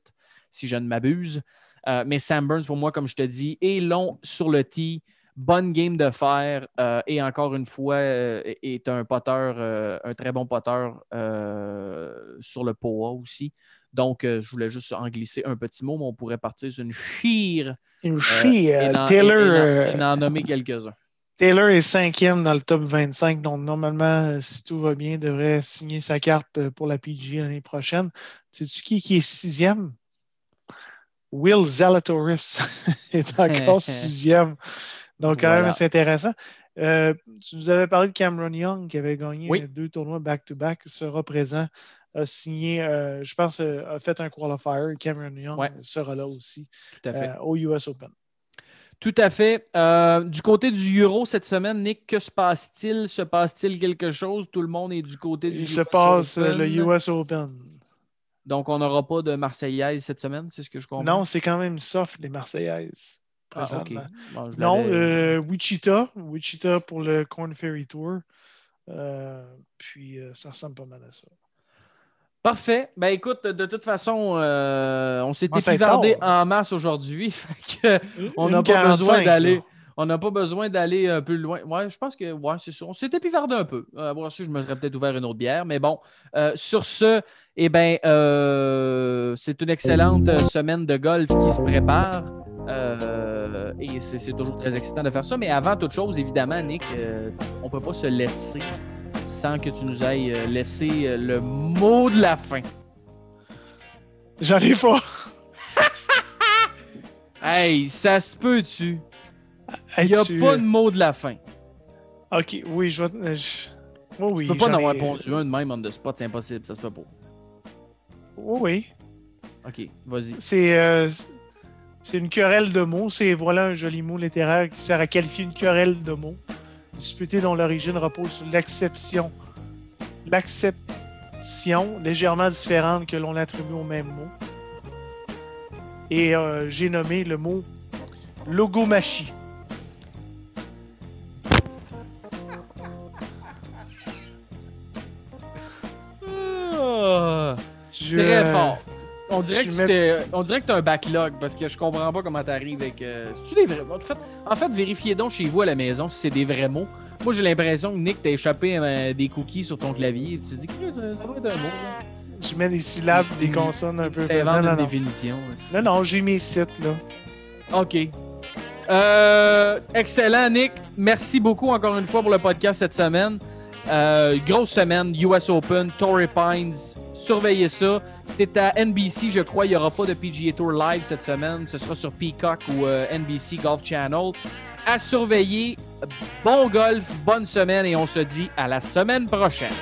si je ne m'abuse. Euh, mais Sam Burns, pour moi, comme je te dis, est long sur le tee, bonne game de fer euh, et encore une fois, euh, est un poteur, un très bon poteur sur le POA aussi. Donc, je voulais juste en glisser un petit mot, mais on pourrait partir sur une chire Une en- Taylor, et- et en- et en nommer quelques-uns. Taylor est cinquième dans le top 25, donc normalement, euh, si tout va bien, devrait signer sa carte euh, pour la PG l'année prochaine. Sais-tu qui, qui est sixième? Will Zalatoris est encore sixième. Donc, quand Voilà. même, c'est intéressant. Euh, tu nous avais parlé de Cameron Young qui avait gagné Oui. deux tournois back-to-back, sera présent, a signé, euh, je pense, a fait un qualifier. Cameron Young Ouais. sera là aussi Tout à fait. euh, au US Open. Tout à fait. Euh, du côté du Euro cette semaine, Nick, que se passe-t-il? Se passe-t-il quelque chose? Tout le monde est du côté du Il US se passe euh, Open. le US Open. Donc, on n'aura pas de Marseillaise cette semaine, c'est ce que je comprends? Non, c'est quand même soft, les Marseillaises. Ah. Bon, Non, euh, Wichita. Wichita pour le Corn Ferry Tour. Euh, puis, ça ressemble pas mal à ça. Parfait. Ben écoute, de toute façon, euh, on s'est à épivardé en masse aujourd'hui. on n'a pas besoin 45, d'aller. On n'a pas besoin d'aller un peu loin. Ouais, je pense que ouais, c'est sûr. On s'est épivardé un peu. Euh, bon, ensuite, je me serais peut-être ouvert une autre bière. Mais bon, euh, sur ce, eh ben, euh, c'est une excellente euh, semaine de golf qui se prépare. Euh, et c'est toujours très excitant de faire ça. Mais avant toute chose, évidemment, Nick, euh, on ne peut pas se laisser sans que tu nous ailles euh, laisser euh, le mot de la fin. J'en ai pas. Hey, ça se peut-tu? Il n'y a tu- pas de mot de la fin. Ok, oui, je vais. euh, je- Oui, oui. Tu peux pas en avoir pondu un de même on the spot, c'est impossible, ça se peut pas. Oui, oui. OK, vas-y. C'est euh, c'est une querelle de mots. C'est voilà un joli mot littéraire qui sert à qualifier une querelle de mots disputée dont l'origine repose sur l'acception. L'acception légèrement différente que l'on attribue au même mot. Et euh, j'ai nommé le mot logomachie. Ah, Je- très fort. On dirait, que mets- tu t'es- on dirait que tu as un backlog parce que je comprends pas comment tu arrives avec. euh, c'est-tu des vrais En fait, en fait, vérifiez donc chez vous à la maison si c'est des vrais mots. Moi, j'ai l'impression que Nick t'a échappé euh, des cookies sur ton clavier. Tu te dis que ça, ça doit être un mot. là. Je mets des syllabes, des consonnes un peu. T'inventes une non. définition. Non, non, j'ai mes sites, là. OK. Euh, excellent, Nick. Merci beaucoup encore une fois pour le podcast cette semaine. Euh, grosse semaine, US Open, Torrey Pines. Surveillez ça. C'est à NBC, je crois. Il n'y aura pas de PGA Tour live cette semaine. Ce sera sur Peacock ou euh, NBC Golf Channel. À surveiller. Bon golf, bonne semaine et on se dit à la semaine prochaine.